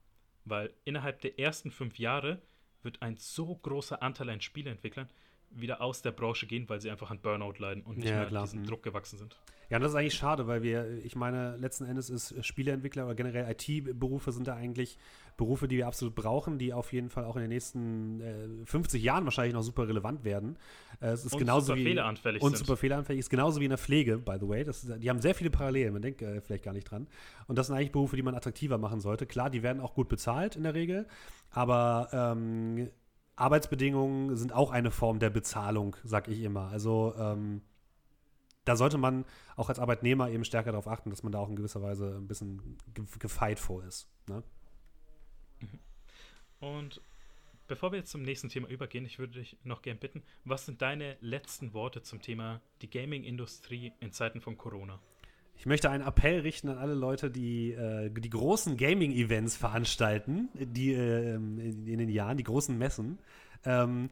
Weil innerhalb der ersten fünf Jahre wird ein so großer Anteil an Spieleentwicklern wieder aus der Branche gehen, weil sie einfach an Burnout leiden und nicht ja, mehr klar. diesem mhm. Druck gewachsen sind. Ja, das ist eigentlich schade, weil wir, ich meine, letzten Endes ist Spieleentwickler oder generell IT-Berufe sind da eigentlich Berufe, die wir absolut brauchen, die auf jeden Fall auch in den nächsten äh, 50 Jahren wahrscheinlich noch super relevant werden. Äh, es ist und genauso super wie, fehleranfällig und sind. super fehleranfällig ist genauso wie in der Pflege, by the way. Das, die haben sehr viele Parallelen, man denkt äh, vielleicht gar nicht dran. Und das sind eigentlich Berufe, die man attraktiver machen sollte. Klar, die werden auch gut bezahlt in der Regel, aber ähm, Arbeitsbedingungen sind auch eine Form der Bezahlung, sag ich immer. Also ähm, da sollte man auch als Arbeitnehmer eben stärker darauf achten, dass man da auch in gewisser Weise ein bisschen gefeit vor ist. Ne? Mhm. Und bevor wir jetzt zum nächsten Thema übergehen, ich würde dich noch gern bitten, was sind deine letzten Worte zum Thema die Gaming-Industrie in Zeiten von Corona? Ich möchte einen Appell richten an alle Leute, die äh, die großen Gaming-Events veranstalten, die äh, in, in, den Jahren, die großen Messen. Ähm,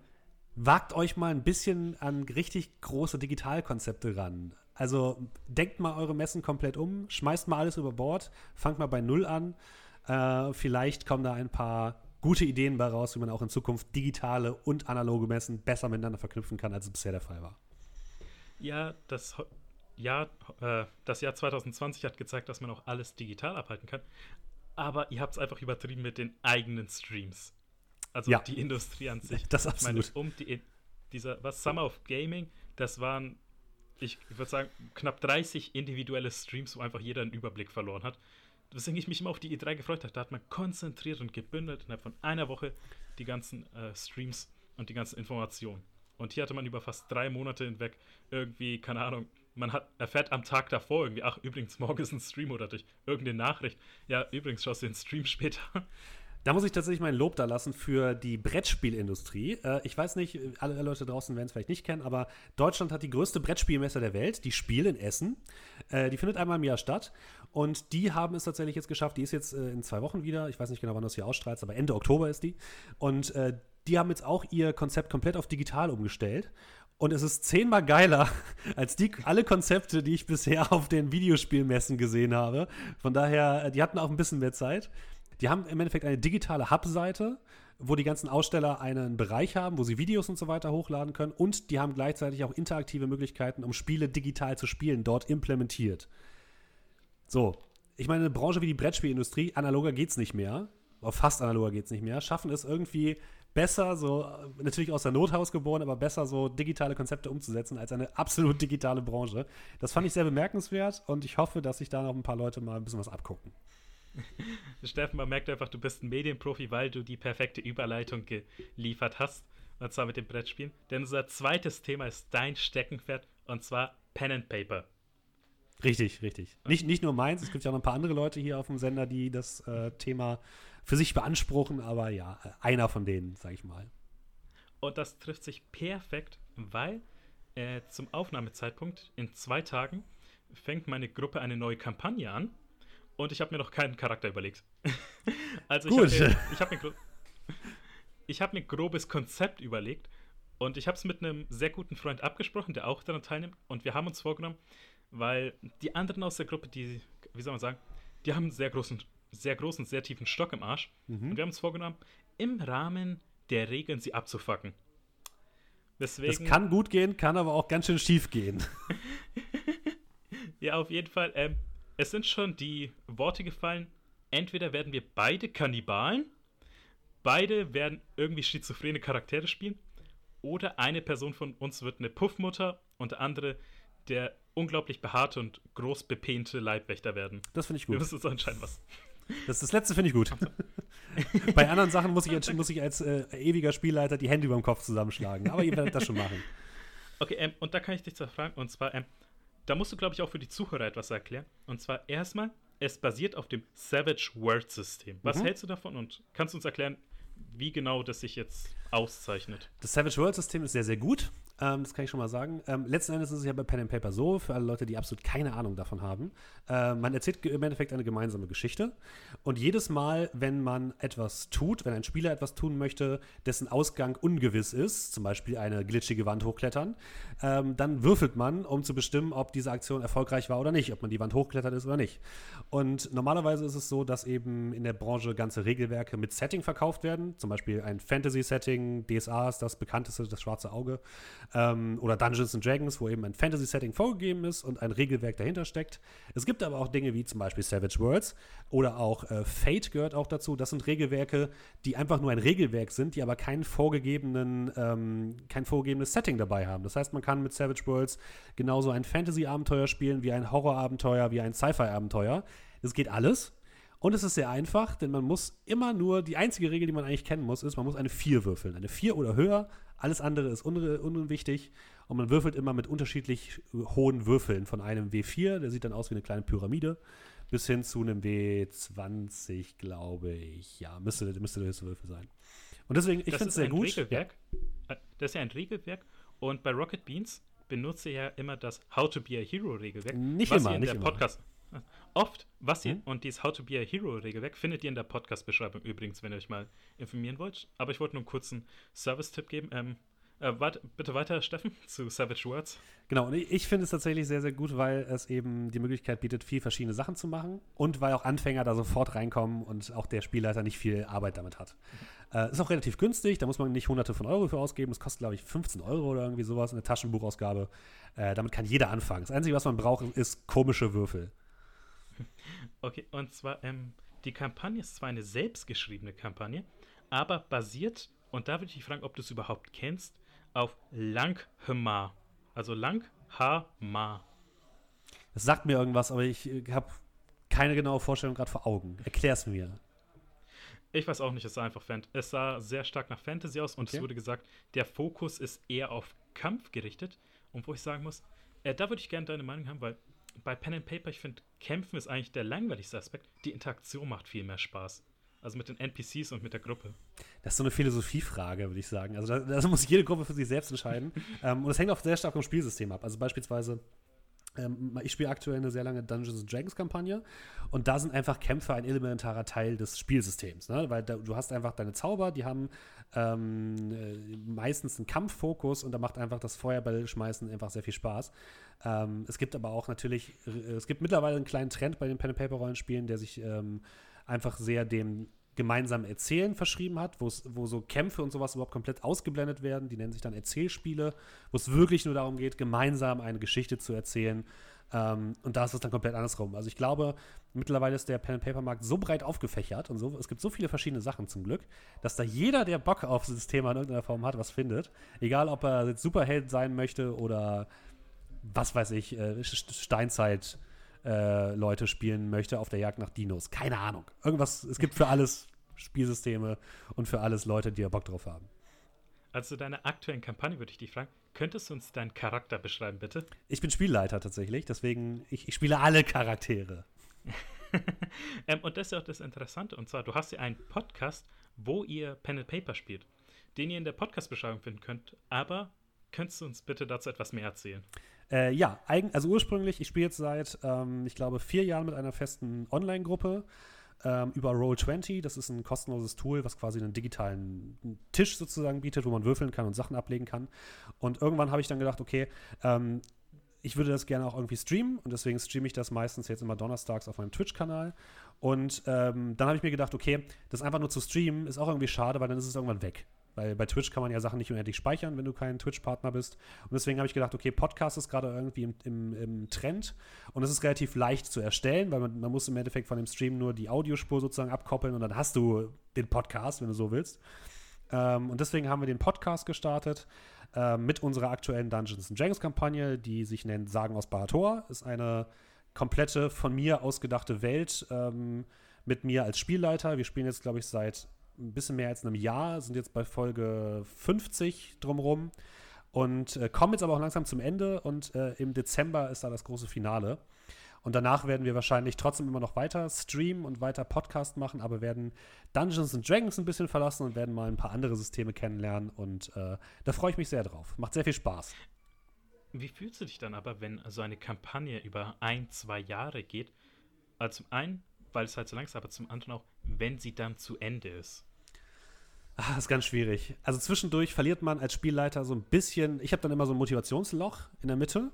wagt euch mal ein bisschen an richtig große Digitalkonzepte ran. Also denkt mal eure Messen komplett um, schmeißt mal alles über Bord, fangt mal bei Null an. Äh, vielleicht kommen da ein paar gute Ideen bei raus, wie man auch in Zukunft digitale und analoge Messen besser miteinander verknüpfen kann, als es bisher der Fall war. Ja, das Jahr, äh, das Jahr 2020 hat gezeigt, dass man auch alles digital abhalten kann. Aber ihr habt es einfach übertrieben mit den eigenen Streams. Also ja. die Industrie an sich. Das absolut. Ich meine, um die, dieser, was Summer of Gaming, das waren, ich würde sagen, knapp 30 individuelle Streams, wo einfach jeder einen Überblick verloren hat. Deswegen ich mich immer auf die E3 gefreut habe. Da hat man konzentriert und gebündelt innerhalb von einer Woche die ganzen äh, Streams und die ganzen Informationen. Und hier hatte man über fast drei Monate hinweg irgendwie, keine Ahnung, man hat, erfährt am Tag davor irgendwie, ach, übrigens, morgen ist ein Stream oder durch irgendeine Nachricht. Ja, übrigens, schaust du den Stream später. Da muss ich tatsächlich mein Lob da lassen für die Brettspielindustrie. Äh, ich weiß nicht, alle Leute draußen werden es vielleicht nicht kennen, aber Deutschland hat die größte Brettspielmesse der Welt, die Spiel in Essen. Äh, die findet einmal im Jahr statt. Und die haben es tatsächlich jetzt geschafft, die ist jetzt äh, in zwei Wochen wieder. Ich weiß nicht genau, wann das hier ausstrahlt, aber Ende Oktober ist die. Und äh, die haben jetzt auch ihr Konzept komplett auf digital umgestellt. Und es ist zehnmal geiler <laughs> als die, alle Konzepte, die ich bisher <laughs> auf den Videospielmessen gesehen habe. Von daher, äh, die hatten auch ein bisschen mehr Zeit. Die haben im Endeffekt eine digitale Hub-Seite, wo die ganzen Aussteller einen Bereich haben, wo sie Videos und so weiter hochladen können. Und die haben gleichzeitig auch interaktive Möglichkeiten, um Spiele digital zu spielen, dort implementiert. So, ich meine, eine Branche wie die Brettspielindustrie, analoger geht es nicht mehr. Fast analoger geht es nicht mehr. Schaffen es irgendwie besser, so natürlich aus der Not geboren, aber besser so digitale Konzepte umzusetzen als eine absolut digitale Branche. Das fand ich sehr bemerkenswert und ich hoffe, dass sich da noch ein paar Leute mal ein bisschen was abgucken. <laughs> Steffen, man merkt einfach, du bist ein Medienprofi, weil du die perfekte Überleitung geliefert hast. Und zwar mit dem Brettspielen. Denn unser zweites Thema ist dein Steckenpferd und zwar Pen and Paper. Richtig, richtig. Nicht, nicht nur meins, es gibt ja noch ein paar andere Leute hier auf dem Sender, die das äh, Thema für sich beanspruchen, aber ja, einer von denen, sag ich mal. Und das trifft sich perfekt, weil äh, zum Aufnahmezeitpunkt in zwei Tagen fängt meine Gruppe eine neue Kampagne an und ich habe mir noch keinen Charakter überlegt. <laughs> also ich habe mir, hab mir, hab mir grobes Konzept überlegt und ich habe es mit einem sehr guten Freund abgesprochen, der auch daran teilnimmt und wir haben uns vorgenommen, weil die anderen aus der Gruppe, die, wie soll man sagen, die haben einen sehr großen sehr großen, sehr tiefen Stock im Arsch. Mhm. Und wir haben uns vorgenommen, im Rahmen der Regeln sie abzufacken. Deswegen, das kann gut gehen, kann aber auch ganz schön schief gehen. <laughs> <laughs> ja, auf jeden Fall. Ähm, es sind schon die Worte gefallen. Entweder werden wir beide Kannibalen, beide werden irgendwie schizophrene Charaktere spielen, oder eine Person von uns wird eine Puffmutter und der andere der unglaublich behaarte und groß bepehnte Leibwächter werden. Das finde ich gut. Wir müssen uns entscheiden, was. Das, das letzte finde ich gut. <laughs> Bei anderen Sachen muss ich, muss ich als äh, ewiger Spielleiter die Hände über dem Kopf zusammenschlagen. Aber ihr werdet das schon machen. Okay, ähm, und da kann ich dich zwar fragen, und zwar, ähm, da musst du, glaube ich, auch für die Zuhörer etwas erklären. Und zwar erstmal, es basiert auf dem Savage Word System. Was mhm. hältst du davon und kannst du uns erklären, wie genau das sich jetzt auszeichnet? Das Savage World System ist sehr, sehr gut. Ähm, das kann ich schon mal sagen. Ähm, letzten Endes ist es ja bei Pen and Paper so, für alle Leute, die absolut keine Ahnung davon haben. Äh, man erzählt im Endeffekt eine gemeinsame Geschichte. Und jedes Mal, wenn man etwas tut, wenn ein Spieler etwas tun möchte, dessen Ausgang ungewiss ist, zum Beispiel eine glitschige Wand hochklettern, ähm, dann würfelt man, um zu bestimmen, ob diese Aktion erfolgreich war oder nicht, ob man die Wand hochklettert ist oder nicht. Und normalerweise ist es so, dass eben in der Branche ganze Regelwerke mit Setting verkauft werden. Zum Beispiel ein Fantasy-Setting, DSA ist das bekannteste, das schwarze Auge ähm, oder Dungeons and Dragons, wo eben ein Fantasy-Setting vorgegeben ist und ein Regelwerk dahinter steckt. Es gibt aber auch Dinge wie zum Beispiel Savage Worlds oder auch äh, Fate gehört auch dazu. Das sind Regelwerke, die einfach nur ein Regelwerk sind, die aber keinen vorgegebenen, ähm, kein vorgegebenes Setting dabei haben. Das heißt, man kann mit Savage Worlds genauso ein Fantasy-Abenteuer spielen wie ein Horror-Abenteuer, wie ein Sci-Fi-Abenteuer. Es geht alles. Und es ist sehr einfach, denn man muss immer nur, die einzige Regel, die man eigentlich kennen muss, ist, man muss eine 4 würfeln. Eine 4 oder höher alles andere ist un unwichtig und man würfelt immer mit unterschiedlich hohen Würfeln. Von einem W4, der sieht dann aus wie eine kleine Pyramide, bis hin zu einem W20, glaube ich. Ja, müsste, müsste der höchste Würfel sein. Und deswegen, ich finde es sehr gut. Regelwerk. Ja. Äh, das ist ja ein Regelwerk. Und bei Rocket Beans benutze ja immer das How to be a Hero Regelwerk. Nicht immer, nicht immer. Podcast <laughs> Oft, was ihr, hm? und dieses How to be a Hero Regelwerk findet ihr in der Podcast-Beschreibung übrigens, wenn ihr euch mal informieren wollt. Aber ich wollte nur einen kurzen Service-Tipp geben. Ähm, äh, wart, bitte weiter, Steffen, <laughs> zu Savage Words. Genau, und ich finde es tatsächlich sehr, sehr gut, weil es eben die Möglichkeit bietet, viel verschiedene Sachen zu machen und weil auch Anfänger da sofort reinkommen und auch der Spielleiter nicht viel Arbeit damit hat. Mhm. Äh, ist auch relativ günstig, da muss man nicht hunderte von Euro für ausgeben. Es kostet, glaube ich, 15 Euro oder irgendwie sowas, eine Taschenbuchausgabe. Äh, damit kann jeder anfangen. Das Einzige, was man braucht, ist komische Würfel. <laughs> Okay, und zwar, ähm, die Kampagne ist zwar eine selbstgeschriebene Kampagne, aber basiert, und da würde ich dich fragen, ob du es überhaupt kennst, auf Langhma. Also Langhma. Das sagt mir irgendwas, aber ich habe keine genaue Vorstellung gerade vor Augen. Erklär es mir. Ich weiß auch nicht, es sah einfach Fan es sah sehr stark nach Fantasy aus und okay. es wurde gesagt, der Fokus ist eher auf Kampf gerichtet. Und wo ich sagen muss, äh, da würde ich gerne deine Meinung haben, weil bei Pen and Paper, ich finde, Kämpfen ist eigentlich der langweiligste Aspekt. Die Interaktion macht viel mehr Spaß. Also mit den NPCs und mit der Gruppe. Das ist so eine Philosophiefrage, würde ich sagen. Also da, muss jede Gruppe für sich selbst entscheiden. <laughs> ähm, und es hängt auch sehr stark vom Spielsystem ab. Also beispielsweise ich spiele aktuell eine sehr lange Dungeons Dragons Kampagne und da sind einfach Kämpfe ein elementarer Teil des Spielsystems, ne? weil da, du hast einfach deine Zauber, die haben ähm, äh, meistens einen Kampffokus und da macht einfach das Feuerballschmeißen einfach sehr viel Spaß. Ähm, es gibt aber auch natürlich, äh, es gibt mittlerweile einen kleinen Trend bei den Pen and Paper Rollenspielen, der sich ähm, einfach sehr dem gemeinsam Erzählen verschrieben hat, wo so Kämpfe und sowas überhaupt komplett ausgeblendet werden. Die nennen sich dann Erzählspiele, wo es wirklich nur darum geht, gemeinsam eine Geschichte zu erzählen. Ähm, und da ist es dann komplett andersrum. Also ich glaube, mittlerweile ist der Pen-and-Paper-Markt so breit aufgefächert und so, es gibt so viele verschiedene Sachen zum Glück, dass da jeder, der Bock auf dieses Thema in irgendeiner Form hat, was findet. Egal, ob er jetzt Superheld sein möchte oder was weiß ich, äh, Steinzeit- äh, Leute spielen möchte auf der Jagd nach Dinos. Keine Ahnung. Irgendwas, es gibt für alles Spielsysteme und für alles Leute, die ja Bock drauf haben. Also deine aktuellen Kampagne würde ich dich fragen, könntest du uns deinen Charakter beschreiben, bitte? Ich bin Spielleiter tatsächlich, deswegen, ich, ich spiele alle Charaktere. <laughs> ähm, und das ist ja auch das Interessante, und zwar, du hast ja einen Podcast, wo ihr Pen and Paper spielt, den ihr in der Podcast-Beschreibung finden könnt, aber könntest du uns bitte dazu etwas mehr erzählen? Äh, ja, also ursprünglich, ich spiele jetzt seit, ähm, ich glaube, vier Jahren mit einer festen Online-Gruppe ähm, über Roll20. Das ist ein kostenloses Tool, was quasi einen digitalen Tisch sozusagen bietet, wo man würfeln kann und Sachen ablegen kann. Und irgendwann habe ich dann gedacht, okay, ähm, ich würde das gerne auch irgendwie streamen und deswegen streame ich das meistens jetzt immer donnerstags auf meinem Twitch-Kanal. Und ähm, dann habe ich mir gedacht, okay, das einfach nur zu streamen ist auch irgendwie schade, weil dann ist es irgendwann weg. Weil bei Twitch kann man ja Sachen nicht unendlich speichern, wenn du kein Twitch-Partner bist. Und deswegen habe ich gedacht, okay, Podcast ist gerade irgendwie im, im, im, Trend und es ist relativ leicht zu erstellen, weil man, man muss im Endeffekt von dem Stream nur die Audiospur sozusagen abkoppeln und dann hast du den Podcast, wenn du so willst. Ähm, und deswegen haben wir den Podcast gestartet äh, mit unserer aktuellen Dungeons Dragons Kampagne, die sich nennt Sagen aus Barator. Ist eine komplette von mir ausgedachte Welt ähm, mit mir als Spielleiter. Wir spielen jetzt, glaube ich, seit ein bisschen mehr als einem Jahr, sind jetzt bei Folge 50 drumherum und äh, kommen jetzt aber auch langsam zum Ende und äh, im Dezember ist da das große Finale. Und danach werden wir wahrscheinlich trotzdem immer noch weiter streamen und weiter Podcast machen, aber werden Dungeons and Dragons ein bisschen verlassen und werden mal ein paar andere Systeme kennenlernen. Und äh, da freue ich mich sehr drauf. Macht sehr viel Spaß. Wie fühlst du dich dann aber, wenn so eine Kampagne über ein, zwei Jahre geht? Also zum einen, weil es halt so lang ist, aber zum anderen auch, wenn sie dann zu Ende ist. Ach, das ist ganz schwierig. Also zwischendurch verliert man als Spielleiter so ein bisschen. Ich habe dann immer so ein Motivationsloch in der Mitte,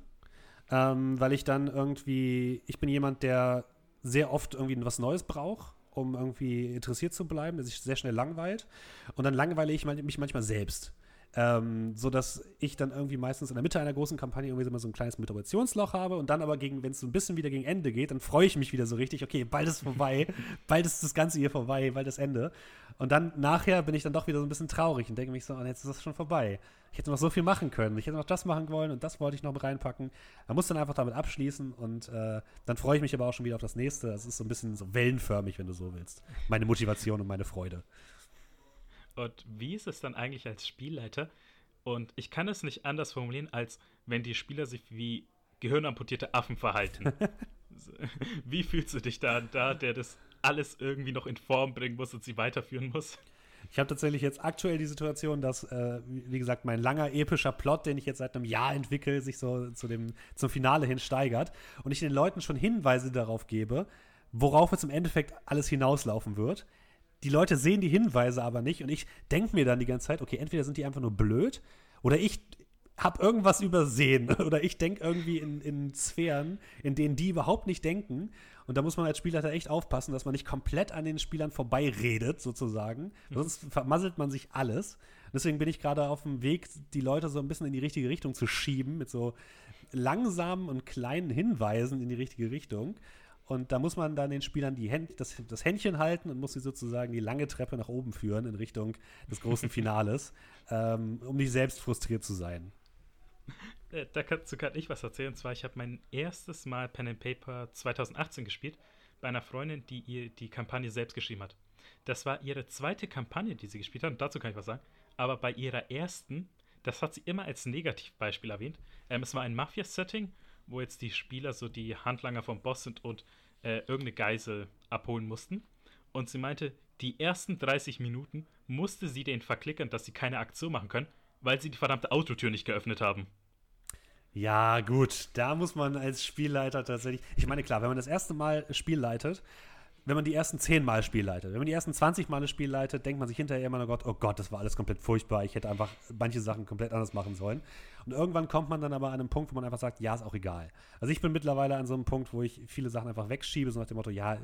ähm, weil ich dann irgendwie, ich bin jemand, der sehr oft irgendwie was Neues braucht, um irgendwie interessiert zu bleiben, der sich sehr schnell langweilt. Und dann langweile ich mich manchmal selbst. Ähm, so dass ich dann irgendwie meistens in der Mitte einer großen Kampagne irgendwie immer so ein kleines Motivationsloch habe und dann aber gegen, wenn es so ein bisschen wieder gegen Ende geht, dann freue ich mich wieder so richtig, okay, bald ist vorbei, <laughs> bald ist das Ganze hier vorbei, bald das Ende. Und dann nachher bin ich dann doch wieder so ein bisschen traurig und denke mich so, oh, jetzt ist das schon vorbei. Ich hätte noch so viel machen können. Ich hätte noch das machen wollen und das wollte ich noch mit reinpacken. Man muss dann einfach damit abschließen und äh, dann freue ich mich aber auch schon wieder auf das nächste. Es ist so ein bisschen so wellenförmig, wenn du so willst. Meine Motivation und meine Freude. Und wie ist es dann eigentlich als Spielleiter? Und ich kann es nicht anders formulieren, als wenn die Spieler sich wie gehirnamputierte Affen verhalten. <laughs> <laughs> wie fühlst du dich da, da, der das alles irgendwie noch in Form bringen muss und sie weiterführen muss? Ich habe tatsächlich jetzt aktuell die Situation, dass, äh, wie gesagt, mein langer epischer Plot, den ich jetzt seit einem Jahr entwickle, sich so zu dem, zum Finale hin steigert und ich den Leuten schon Hinweise darauf gebe, worauf es im Endeffekt alles hinauslaufen wird die Leute sehen die Hinweise aber nicht und ich denke mir dann die ganze Zeit, okay, entweder sind die einfach nur blöd oder ich habe irgendwas übersehen <laughs> oder ich denke irgendwie in, in Sphären, in denen die überhaupt nicht denken. Und da muss man als Spielleiter echt aufpassen, dass man nicht komplett an den Spielern vorbeiredet, sozusagen. Mhm. Sonst vermasselt man sich alles. Deswegen bin ich gerade auf dem Weg, die Leute so ein bisschen in die richtige Richtung zu schieben, mit so langsamen und kleinen Hinweisen in die richtige Richtung. Und da muss man dann den Spielern die Händ das, das Händchen halten und muss sie sozusagen die lange Treppe nach oben führen in Richtung des großen Finales, <laughs> ähm, um nicht selbst frustriert zu sein. Äh, dazu kann ich was erzählen. Und zwar, ich habe mein erstes Mal Pen and Paper 2018 gespielt bei einer Freundin, die ihr die Kampagne selbst geschrieben hat. Das war ihre zweite Kampagne, die sie gespielt hat. Und dazu kann ich was sagen. Aber bei ihrer ersten, das hat sie immer als Negativbeispiel erwähnt. Ähm, es war ein Mafia-Setting wo jetzt die Spieler so die Handlanger vom Boss sind und äh, irgendeine Geisel abholen mussten. Und sie meinte, die ersten 30 Minuten musste sie den verklickern, dass sie keine Aktion machen können, weil sie die verdammte Autotür nicht geöffnet haben. Ja, gut, da muss man als Spielleiter tatsächlich. Ich meine, klar, wenn man das erste Mal Spiel leitet, wenn man die ersten 10 Mal Spiel leitet, wenn man die ersten 20 Mal das Spiel leitet, denkt man sich hinterher immer, oh Gott, oh Gott, das war alles komplett furchtbar. Ich hätte einfach manche Sachen komplett anders machen sollen. Und irgendwann kommt man dann aber an einen Punkt, wo man einfach sagt, ja, ist auch egal. Also ich bin mittlerweile an so einem Punkt, wo ich viele Sachen einfach wegschiebe, so nach dem Motto, ja,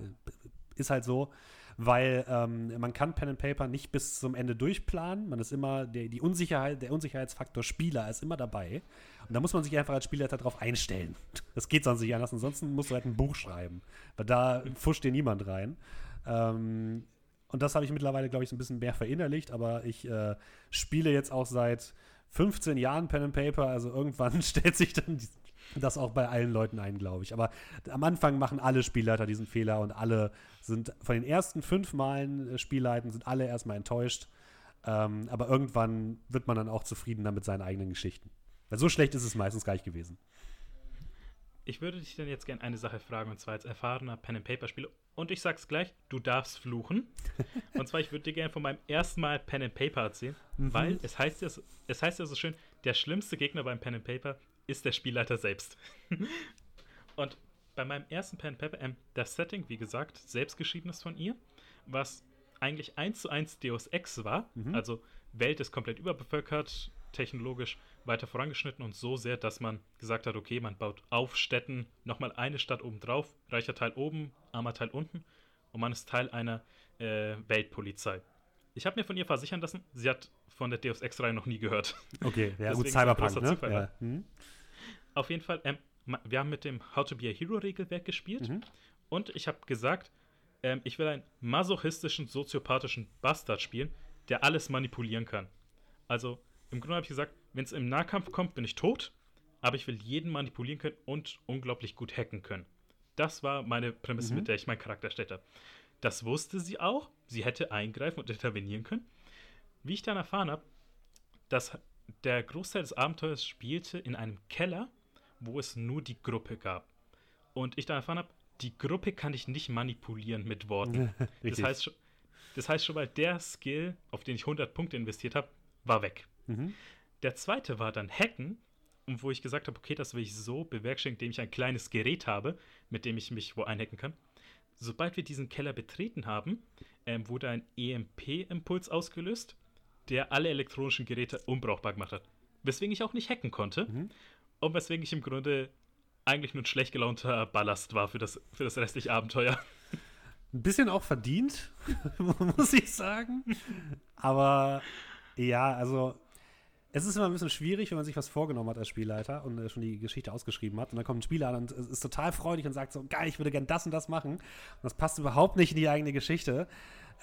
ist halt so weil ähm, man kann Pen and Paper nicht bis zum Ende durchplanen. Man ist immer, der, die Unsicherheit, der Unsicherheitsfaktor Spieler ist immer dabei. Und da muss man sich einfach als Spieler darauf einstellen. <laughs> Das geht sonst nicht anders. Ansonsten musst du halt ein Buch schreiben. Weil da fuscht dir niemand rein. Ähm, und das habe ich mittlerweile, glaube ich, so ein bisschen mehr verinnerlicht. Aber ich äh, spiele jetzt auch seit 15 Jahren Pen and Paper. Also irgendwann <laughs> stellt sich dann das auch bei allen Leuten ein, glaube ich. Aber am Anfang machen alle Spielleiter diesen Fehler und alle sind von den ersten fünf Malen äh, Spielleiten sind alle erstmal enttäuscht. Ähm, aber irgendwann wird man dann auch zufriedener mit seinen eigenen Geschichten. Weil so schlecht ist es meistens gar nicht gewesen. Ich würde dich dann jetzt gerne eine Sache fragen, und zwar als erfahrener Pen-and-Paper-Spieler. Und ich sag's gleich, du darfst fluchen. <laughs> und zwar, ich würde dir gerne von meinem ersten Mal Pen-and-Paper erzählen, mhm. weil es heißt, ja, es heißt ja so schön, der schlimmste Gegner beim Pen-and-Paper ist der Spielleiter selbst. <laughs> und bei meinem ersten Pen Paper, ähm, das Setting, wie gesagt, selbstgeschriebenes von ihr, was eigentlich eins zu eins Deus Ex war. Mhm. Also Welt ist komplett überbevölkert, technologisch weiter vorangeschnitten und so sehr, dass man gesagt hat, okay, man baut auf Städten nochmal eine Stadt oben drauf, reicher Teil oben, armer Teil unten und man ist Teil einer äh, Weltpolizei. Ich habe mir von ihr versichern lassen, sie hat von der Deus Ex-Reihe noch nie gehört. <laughs> Okay, ja gut, Cyberpunk, ne? Ja. Hm? Auf jeden Fall, ähm, wir haben mit dem How to be a Hero Regelwerk gespielt Mhm. und ich habe gesagt, ähm, ich will einen masochistischen, soziopathischen Bastard spielen, der alles manipulieren kann. Also im Grunde habe ich gesagt, wenn es im Nahkampf kommt, bin ich tot, aber ich will jeden manipulieren können und unglaublich gut hacken können. Das war meine Prämisse, Mhm. mit der ich meinen Charakter erstellt habe. Das wusste sie auch. Sie hätte eingreifen und intervenieren können. Wie ich dann erfahren habe, dass der Großteil des Abenteuers spielte in einem Keller, wo es nur die Gruppe gab. Und ich dann erfahren habe, die Gruppe kann ich nicht manipulieren mit Worten. <laughs> das, heißt, schon- das heißt schon mal, der Skill, auf den ich 100 Punkte investiert habe, war weg. Mhm. Der zweite war dann Hacken, wo ich gesagt habe, okay, das will ich so bewerkstelligen, indem ich ein kleines Gerät habe, mit dem ich mich wo einhacken kann. Sobald wir diesen Keller betreten haben, ähm, wurde ein EMP-Impuls ausgelöst, der alle elektronischen Geräte unbrauchbar gemacht hat. Weswegen ich auch nicht hacken konnte Mhm. und weswegen ich im Grunde eigentlich nur ein schlecht gelaunter Ballast war für das, für das restliche Abenteuer. Ein bisschen auch verdient, <laughs> muss ich sagen. Aber ja, also es ist immer ein bisschen schwierig, wenn man sich was vorgenommen hat als Spielleiter und äh, schon die Geschichte ausgeschrieben hat. Und dann kommt ein Spieler an und ist total freudig und sagt so, geil, ich würde gern das und das machen. Und das passt überhaupt nicht in die eigene Geschichte.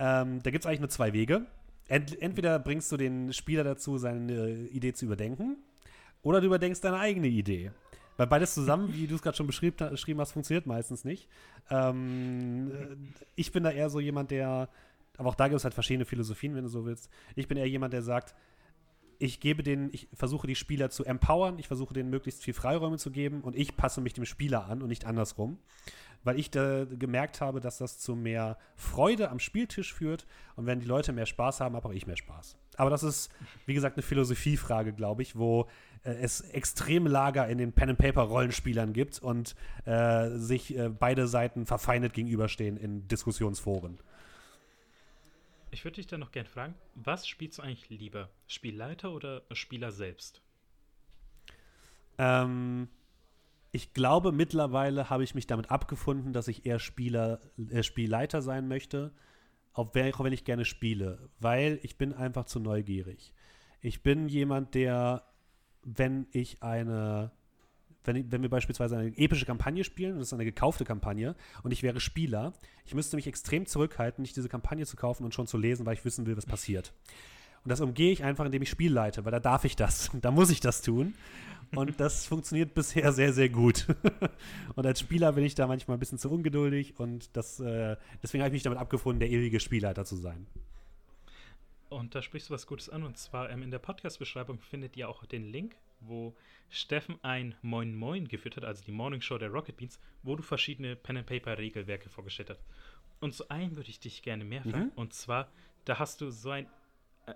Ähm, da gibt es eigentlich nur zwei Wege. Ent entweder bringst du den Spieler dazu, seine Idee zu überdenken, oder du überdenkst deine eigene Idee. Weil beides zusammen, wie du es gerade schon beschrieben, beschrieben hast, funktioniert meistens nicht. Ähm, äh, ich bin da eher so jemand, der, aber auch da gibt es halt verschiedene Philosophien, wenn du so willst. Ich bin eher jemand, der sagt, ich gebe den, ich versuche die Spieler zu empowern, ich versuche denen möglichst viel Freiräume zu geben und ich passe mich dem Spieler an und nicht andersrum. Weil ich da gemerkt habe, dass das zu mehr Freude am Spieltisch führt und wenn die Leute mehr Spaß haben, habe auch ich mehr Spaß. Aber das ist, wie gesagt, eine Philosophiefrage, glaube ich, wo äh, es extreme Lager in den Pen-and-Paper-Rollenspielern gibt und äh, sich äh, beide Seiten verfeindet gegenüberstehen in Diskussionsforen. Ich würde dich dann noch gern fragen, was spielst du eigentlich lieber? Spielleiter oder Spieler selbst? Ähm, ich glaube, mittlerweile habe ich mich damit abgefunden, dass ich eher Spieler, äh, Spielleiter sein möchte, auch wenn, auch wenn ich gerne spiele, weil ich bin einfach zu neugierig. Ich bin jemand, der, wenn ich eine, wenn, wenn wir beispielsweise eine epische Kampagne spielen, und das ist eine gekaufte Kampagne, und ich wäre Spieler, ich müsste mich extrem zurückhalten, nicht diese Kampagne zu kaufen und schon zu lesen, weil ich wissen will, was passiert. Und das umgehe ich einfach, indem ich Spiel leite, weil da darf ich das. <laughs> Da muss ich das tun. Und das funktioniert bisher sehr, sehr gut. <laughs> und als Spieler bin ich da manchmal ein bisschen zu ungeduldig und das, äh, deswegen habe ich mich damit abgefunden, der ewige Spielleiter zu sein. Und da sprichst du was Gutes an. Und zwar ähm, in der Podcast-Beschreibung findet ihr auch den Link, wo Steffen ein Moin Moin geführt hat, also die Morning Show der Rocket Beans, wo du verschiedene Pen-and-Paper-Regelwerke vorgestellt hast. Und zu einem würde ich dich gerne mehr fragen. Mhm. Und zwar, da hast du so ein,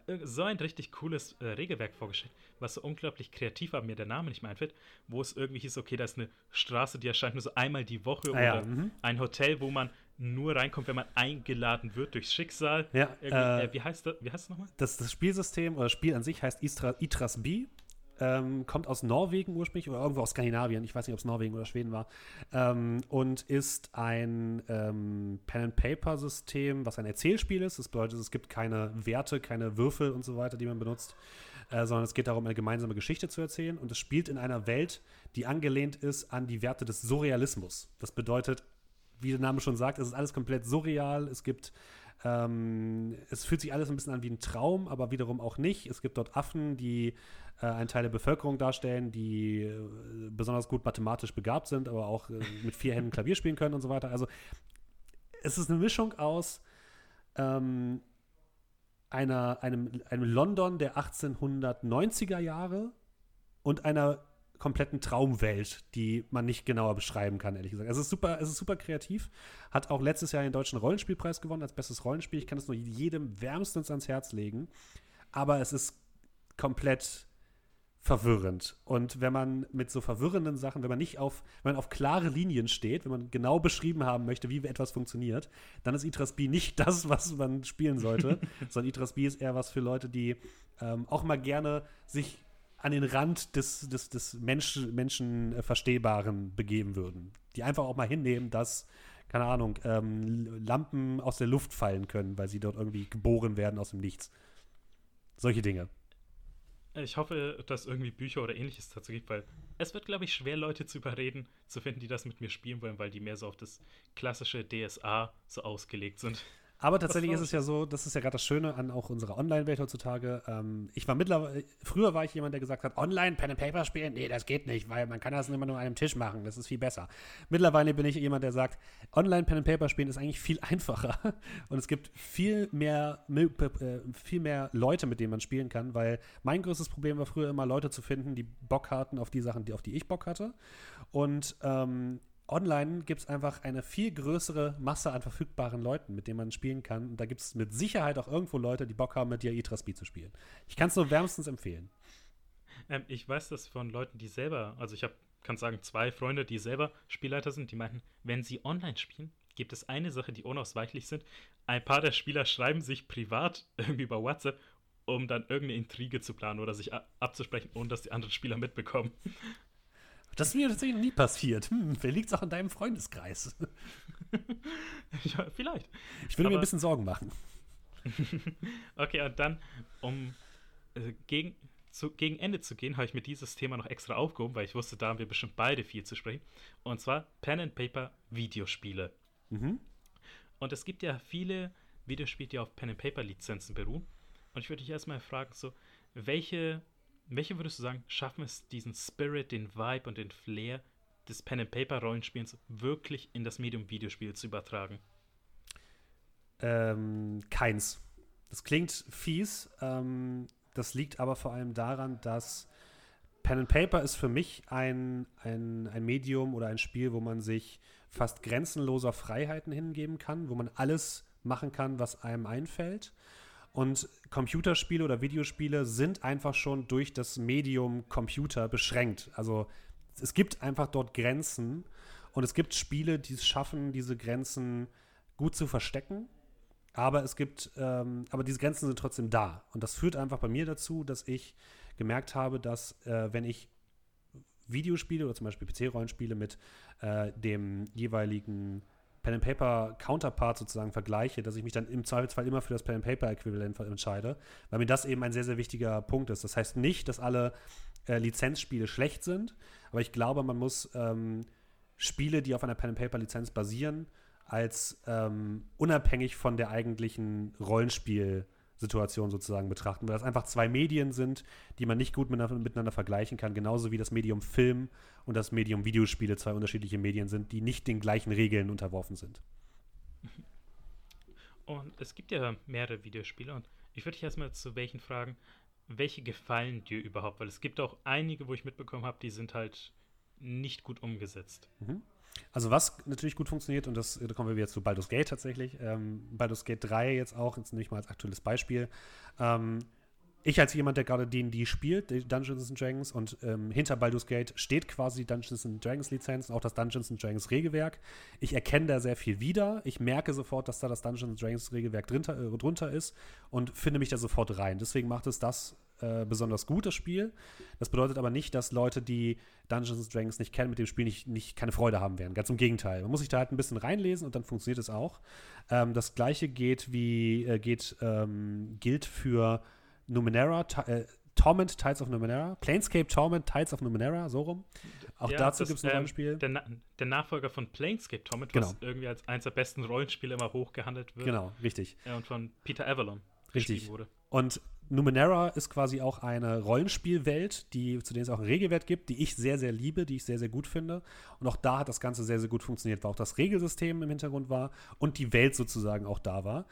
äh, so ein richtig cooles äh, Regelwerk vorgestellt, was so unglaublich kreativ war, mir der Name nicht mehr einfällt, wo es irgendwie hieß, okay, da ist eine Straße, die erscheint nur so einmal die Woche Ah ja, oder mhm. ein Hotel, wo man nur reinkommt, wenn man eingeladen wird durchs Schicksal. Ja, äh, äh, wie heißt das, wie heißt das nochmal? Das, das Spielsystem oder das Spiel an sich heißt Istra, Itras B. Ähm, kommt aus Norwegen ursprünglich oder irgendwo aus Skandinavien. Ich weiß nicht, ob es Norwegen oder Schweden war. Ähm, und ist ein ähm, Pen-and-Paper-System, was ein Erzählspiel ist. Das bedeutet, es gibt keine Werte, keine Würfel und so weiter, die man benutzt, äh, sondern es geht darum, eine gemeinsame Geschichte zu erzählen. Und es spielt in einer Welt, die angelehnt ist an die Werte des Surrealismus. Das bedeutet, wie der Name schon sagt, es ist alles komplett surreal. Es gibt ähm, es fühlt sich alles ein bisschen an wie ein Traum, aber wiederum auch nicht. Es gibt dort Affen, die äh, einen Teil der Bevölkerung darstellen, die äh, besonders gut mathematisch begabt sind, aber auch äh, mit vier Händen Klavier spielen können und so weiter. Also es ist eine Mischung aus ähm, einer, einem, einem London der 1890er Jahre und einer kompletten Traumwelt, die man nicht genauer beschreiben kann, ehrlich gesagt. Es ist super, es ist super kreativ. Hat auch letztes Jahr den deutschen Rollenspielpreis gewonnen als bestes Rollenspiel. Ich kann es nur jedem wärmstens ans Herz legen. Aber es ist komplett verwirrend. Und wenn man mit so verwirrenden Sachen, wenn man nicht auf, wenn man auf klare Linien steht, wenn man genau beschrieben haben möchte, wie etwas funktioniert, dann ist Itras B nicht <laughs> das, was man spielen sollte, <laughs> sondern Itras B ist eher was für Leute, die ähm, auch mal gerne sich an den Rand des, des, des Mensch, Menschenverstehbaren begeben würden. Die einfach auch mal hinnehmen, dass, keine Ahnung, ähm, Lampen aus der Luft fallen können, weil sie dort irgendwie geboren werden aus dem Nichts. Solche Dinge. Ich hoffe, dass irgendwie Bücher oder ähnliches dazu gibt, weil es wird, glaube ich, schwer, Leute zu überreden, zu finden, die das mit mir spielen wollen, weil die mehr so auf das klassische DSA so ausgelegt sind. Aber tatsächlich ist es ja so, das ist ja gerade das Schöne an auch unserer Online-Welt heutzutage. Ähm, ich war mittlerweile, früher war ich jemand, der gesagt hat, online Pen and Paper spielen, nee, das geht nicht, weil man kann das immer nur an einem Tisch machen, das ist viel besser. Mittlerweile bin ich jemand, der sagt, online Pen and Paper spielen ist eigentlich viel <laughs> einfacher und es gibt viel mehr, äh, viel mehr Leute, mit denen man spielen kann, weil mein größtes Problem war früher immer Leute zu finden, die Bock hatten auf die Sachen, die, auf die ich Bock hatte. Und ähm, online gibt es einfach eine viel größere Masse an verfügbaren Leuten, mit denen man spielen kann. Und da gibt es mit Sicherheit auch irgendwo Leute, die Bock haben, mit dir Itra Speed zu spielen. Ich kann es nur wärmstens empfehlen. Ähm, ich weiß das von Leuten, die selber, also ich habe, kann sagen, zwei Freunde, die selber Spielleiter sind, die meinten, wenn sie online spielen, gibt es eine Sache, die unausweichlich sind. Ein paar der Spieler schreiben sich privat <laughs> irgendwie über WhatsApp, um dann irgendeine Intrige zu planen oder sich abzusprechen, ohne dass die anderen Spieler mitbekommen. Das ist mir tatsächlich noch nie passiert. Hm, vielleicht liegt es auch in deinem Freundeskreis. <laughs> ja, vielleicht. Ich würde mir ein bisschen Sorgen machen. <laughs> okay, und dann, um äh, gegen, zu, gegen Ende zu gehen, habe ich mir dieses Thema noch extra aufgehoben, weil ich wusste, da haben wir bestimmt beide viel zu sprechen. Und zwar Pen and Paper Videospiele. Mhm. Und es gibt ja viele Videospiele, die auf Pen and Paper Lizenzen beruhen. Und ich würde dich erstmal fragen, so, welche welche würdest du sagen, schaffen es, diesen Spirit, den Vibe und den Flair des Pen-and-Paper-Rollenspiels wirklich in das Medium Videospiel zu übertragen? Ähm, keins. Das klingt fies. Ähm, das liegt aber vor allem daran, dass Pen and Paper ist für mich ein, ein, ein Medium oder ein Spiel, wo man sich fast grenzenloser Freiheiten hingeben kann, wo man alles machen kann, was einem einfällt. Und Computerspiele oder Videospiele sind einfach schon durch das Medium Computer beschränkt. Also es gibt einfach dort Grenzen und es gibt Spiele, die es schaffen, diese Grenzen gut zu verstecken. Aber es gibt, ähm, aber diese Grenzen sind trotzdem da. Und das führt einfach bei mir dazu, dass ich gemerkt habe, dass äh, wenn ich Videospiele oder zum Beispiel PC-Rollenspiele mit äh, dem jeweiligen Pen and Paper Counterpart sozusagen vergleiche, dass ich mich dann im Zweifelsfall immer für das Pen and Paper Äquivalent entscheide, weil mir das eben ein sehr sehr wichtiger Punkt ist. Das heißt nicht, dass alle äh, Lizenzspiele schlecht sind, aber ich glaube, man muss ähm, Spiele, die auf einer Pen and Paper Lizenz basieren, als ähm, unabhängig von der eigentlichen Rollenspiel Situation sozusagen betrachten, weil das einfach zwei Medien sind, die man nicht gut miteinander, vergleichen kann, genauso wie das Medium Film und das Medium Videospiele zwei unterschiedliche Medien sind, die nicht den gleichen Regeln unterworfen sind. Und es gibt ja mehrere Videospiele und ich würde dich erstmal zu welchen fragen, welche gefallen dir überhaupt? Weil es gibt auch einige, wo ich mitbekommen habe, die sind halt nicht gut umgesetzt. Mhm. Also was natürlich gut funktioniert, und das, da kommen wir wieder zu Baldur's Gate tatsächlich, ähm, Baldur's Gate 3 jetzt auch, jetzt nehme ich mal als aktuelles Beispiel. Ähm, ich als jemand, der gerade D&D spielt, Dungeons and Dragons, und ähm, hinter Baldur's Gate steht quasi die Dungeons and Dragons Lizenz und auch das Dungeons and Dragons Regelwerk. Ich erkenne da sehr viel wieder. Ich merke sofort, dass da das Dungeons and Dragons Regelwerk drunter, äh, drunter ist und finde mich da sofort rein. Deswegen macht es das äh, besonders gut, das Spiel. Das bedeutet aber nicht, dass Leute, die Dungeons Dragons nicht kennen, mit dem Spiel nicht, nicht keine Freude haben werden. Ganz im Gegenteil. Man muss sich da halt ein bisschen reinlesen und dann funktioniert es auch. Ähm, das gleiche geht wie äh, geht, ähm, gilt für Numenera, äh, Torment Tides of Numenera, Planescape Torment Tides of Numenera, so rum. Auch ja, dazu gibt es ein ähm, Rollenspiel. Der, Na der, Nachfolger von Planescape Torment, genau. was irgendwie als eines der besten Rollenspiele immer hochgehandelt wird. Genau, richtig. Ja, und von Peter Avalon richtig. wurde. Und Numenera ist quasi auch eine Rollenspielwelt, die, zu der es auch einen Regelwert gibt, die ich sehr, sehr liebe, die ich sehr, sehr gut finde. Und auch da hat das Ganze sehr, sehr gut funktioniert, weil auch das Regelsystem im Hintergrund war und die Welt sozusagen auch da war.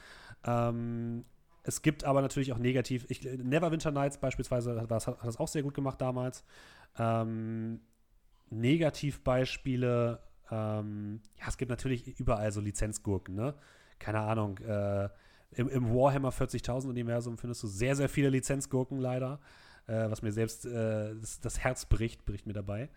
Ähm, es gibt aber natürlich auch negativ, ich, Neverwinter Nights beispielsweise hat das, hat das auch sehr gut gemacht damals. Ähm, Negativbeispiele, ähm, ja, es gibt natürlich überall so Lizenzgurken, ne? Keine Ahnung, äh, im, im Warhammer 40.000 Universum findest du sehr, sehr viele Lizenzgurken leider, äh, was mir selbst äh, das, das, Herz bricht, bricht mir dabei.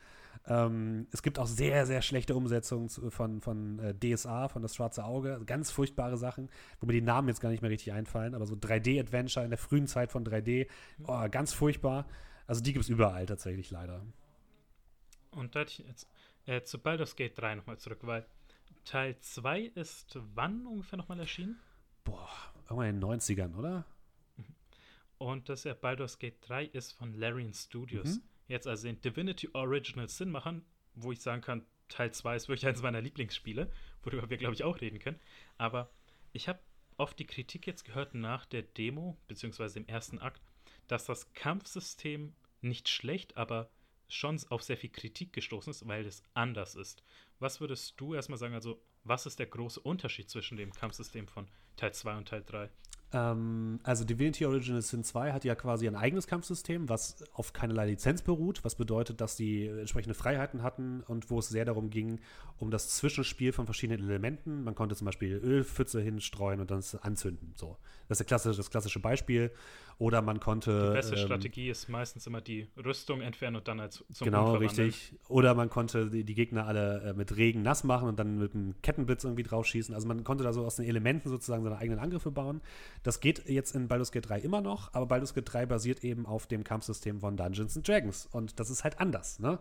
Ähm, es gibt auch sehr, sehr schlechte Umsetzungen von, von äh, DSA, von das schwarze Auge, also ganz furchtbare Sachen, wo mir die Namen jetzt gar nicht mehr richtig einfallen, aber so 3D-Adventure in der frühen Zeit von 3D, oh, ganz furchtbar. Also die gibt es überall tatsächlich leider. Und da hätte ich jetzt äh, zu Baldur's Gate 3 nochmal zurück, weil Teil 2 ist wann ungefähr nochmal erschienen? Boah, irgendwann in den 90ern, oder? Und das ja Baldur's Gate 3 ist von Larian Studios. Mhm. Jetzt also den Divinity Original Sin machen, wo ich sagen kann, Teil 2 ist wirklich eines meiner Lieblingsspiele, worüber wir, glaube ich, auch reden können. Aber ich habe oft die Kritik jetzt gehört nach der Demo, beziehungsweise im ersten Akt, dass das Kampfsystem nicht schlecht, aber schon auf sehr viel Kritik gestoßen ist, weil es anders ist. Was würdest du erstmal sagen, also was ist der große Unterschied zwischen dem Kampfsystem von Teil 2 und Teil 3? Ähm, also Divinity Original Sin 2 hat ja quasi ein eigenes Kampfsystem, was auf keinerlei Lizenz beruht, was bedeutet, dass die entsprechende Freiheiten hatten und wo es sehr darum ging, um das Zwischenspiel von verschiedenen Elementen. Man konnte zum Beispiel Ölpfütze hinstreuen und dann anzünden. So. Das ist klassische, das klassische Beispiel. Oder man konnte. Die beste ähm, Strategie ist meistens immer die Rüstung entfernen und dann als zum Genau, richtig. Oder man konnte die, die Gegner alle äh, mit Regen nass machen und dann mit einem Kettenblitz irgendwie draufschießen. Also man konnte da so aus den Elementen sozusagen seine eigenen Angriffe bauen. Das geht jetzt in Baldur's Gate 3 immer noch, aber Baldur's Gate 3 basiert eben auf dem Kampfsystem von Dungeons and Dragons. Und das ist halt anders, ne?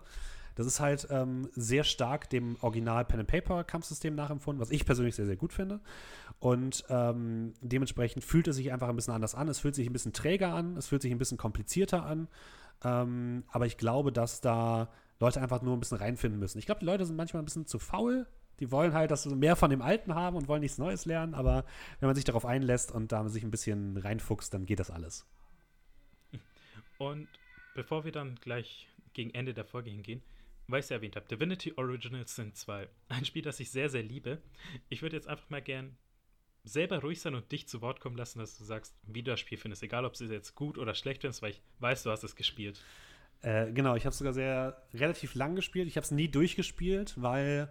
Das ist halt ähm, sehr stark dem Original Pen and Paper Kampfsystem nachempfunden, was ich persönlich sehr, sehr gut finde. Und ähm, dementsprechend fühlt es sich einfach ein bisschen anders an. Es fühlt sich ein bisschen träger an, es fühlt sich ein bisschen komplizierter an. Ähm, aber ich glaube, dass da Leute einfach nur ein bisschen reinfinden müssen. Ich glaube, die Leute sind manchmal ein bisschen zu faul. Die wollen halt, dass sie mehr von dem Alten haben und wollen nichts Neues lernen. Aber wenn man sich darauf einlässt und da sich ein bisschen reinfuchst, dann geht das alles. Und bevor wir dann gleich gegen Ende der Folge hingehen, weil ich es ja erwähnt habe, Divinity Originals sind 2. Ein Spiel, das ich sehr, sehr liebe. Ich würde jetzt einfach mal gern selber ruhig sein und dich zu Wort kommen lassen, dass du sagst, wie du das Spiel findest. Egal, ob es jetzt gut oder schlecht findest, weil ich weiß, du hast es gespielt. Äh, genau, ich habe sogar sehr relativ lang gespielt. Ich habe es nie durchgespielt, weil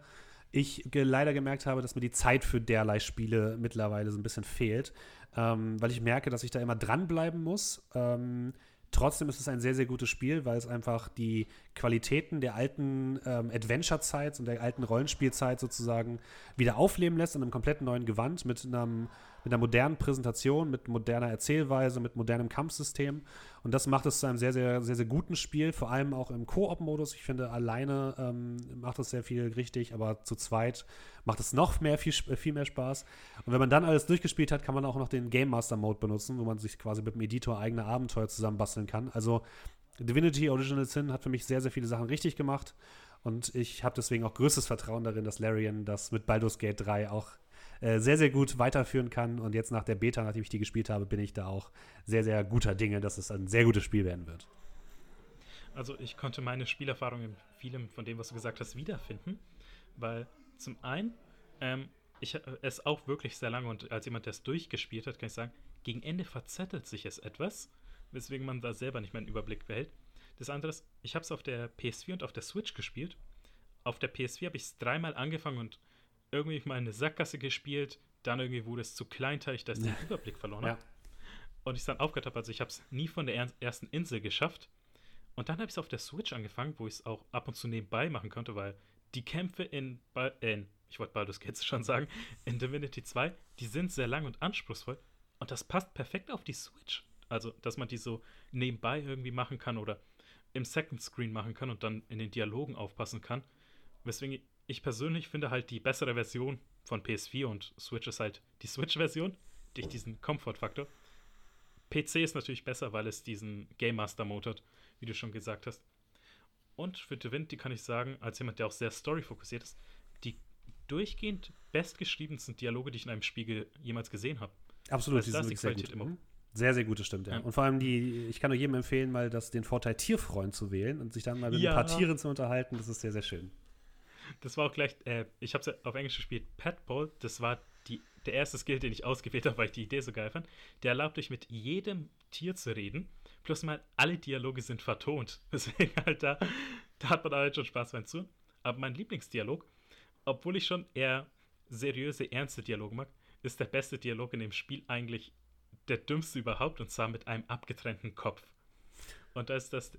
ich ge leider gemerkt habe, dass mir die Zeit für derlei Spiele mittlerweile so ein bisschen fehlt. Ähm, weil ich merke, dass ich da immer dranbleiben muss. Ähm, Trotzdem ist es ein sehr, sehr gutes Spiel, weil es einfach die Qualitäten der alten ähm, Adventure-Zeit und der alten Rollenspielzeit sozusagen wieder aufleben lässt in einem komplett neuen Gewand mit, einem, mit einer modernen Präsentation, mit moderner Erzählweise, mit modernem Kampfsystem. Und das macht es zu einem sehr, sehr, sehr, sehr guten Spiel, vor allem auch im Koop-Modus. Ich finde, alleine ähm, macht es sehr viel richtig, aber zu zweit macht es noch mehr, viel, viel mehr Spaß. Und wenn man dann alles durchgespielt hat, kann man auch noch den Game Master Mode benutzen, wo man sich quasi mit dem Editor eigene Abenteuer zusammenbasteln kann. Also Divinity Original Sin hat für mich sehr, sehr viele Sachen richtig gemacht. Und ich habe deswegen auch größtes Vertrauen darin, dass Larian das mit Baldur's Gate 3 auch äh, sehr, sehr gut weiterführen kann. Und jetzt nach der Beta, nachdem ich die gespielt habe, bin ich da auch sehr, sehr guter Dinge, dass es ein sehr gutes Spiel werden wird. Also ich konnte meine Spielerfahrung in vielem von dem, was du gesagt hast, wiederfinden, weil zum einen, ähm, ich es auch wirklich sehr lange und als jemand, der es durchgespielt hat, kann ich sagen, gegen Ende verzettelt sich es etwas, weswegen man da selber nicht mehr einen Überblick behält. Das andere ist, ich habe es auf der PS4 und auf der Switch gespielt. Auf der PS4 habe ich es dreimal angefangen und irgendwie mal eine Sackgasse gespielt. Dann irgendwie wurde es zu kleinteilig, dass ich den <laughs> Überblick verloren habe. Ja. Und ich dann aufgehört habe, also ich habe es nie von der er- ersten Insel geschafft. Und dann habe ich es auf der Switch angefangen, wo ich es auch ab und zu nebenbei machen konnte, weil die Kämpfe in, Ba- äh, ich wollte Baldur's Gate <laughs> schon sagen, in Divinity 2, die sind sehr lang und anspruchsvoll. Und das passt perfekt auf die Switch. Also, dass man die so nebenbei irgendwie machen kann oder im Second Screen machen kann und dann in den Dialogen aufpassen kann. Weswegen ich persönlich finde halt die bessere Version von PS4 und Switch ist halt die Switch-Version durch diesen Komfortfaktor. PC ist natürlich besser, weil es diesen Game Master Mode hat, wie du schon gesagt hast. Und für Divinity kann ich sagen, als jemand, der auch sehr story-fokussiert ist, die durchgehend bestgeschriebensten Dialoge, die ich in einem Spiel ge jemals gesehen habe. Absolut, Also die sind die sehr gut. immer- Mhm. Sehr, sehr gute, stimmt, ja. Ja. Und vor allem die, ich kann nur jedem empfehlen, mal das, den Vorteil Tierfreund zu wählen und sich dann mal mit Ja. ein paar Tieren zu unterhalten. Das ist sehr, sehr schön. Das war auch gleich, äh, ich habe es auf Englisch gespielt, Petball, das war die, der erste Skill, den ich ausgewählt habe, weil ich die Idee so geil fand. Der erlaubt euch mit jedem Tier zu reden, plus mal alle Dialoge sind vertont. <laughs> Deswegen halt da, da hat man halt schon Spaß beim Zuhören. Aber mein Lieblingsdialog, obwohl ich schon eher seriöse, ernste Dialoge mag, ist der beste Dialog in dem Spiel eigentlich der dümmste überhaupt und zwar mit einem abgetrennten Kopf. Und da ist das,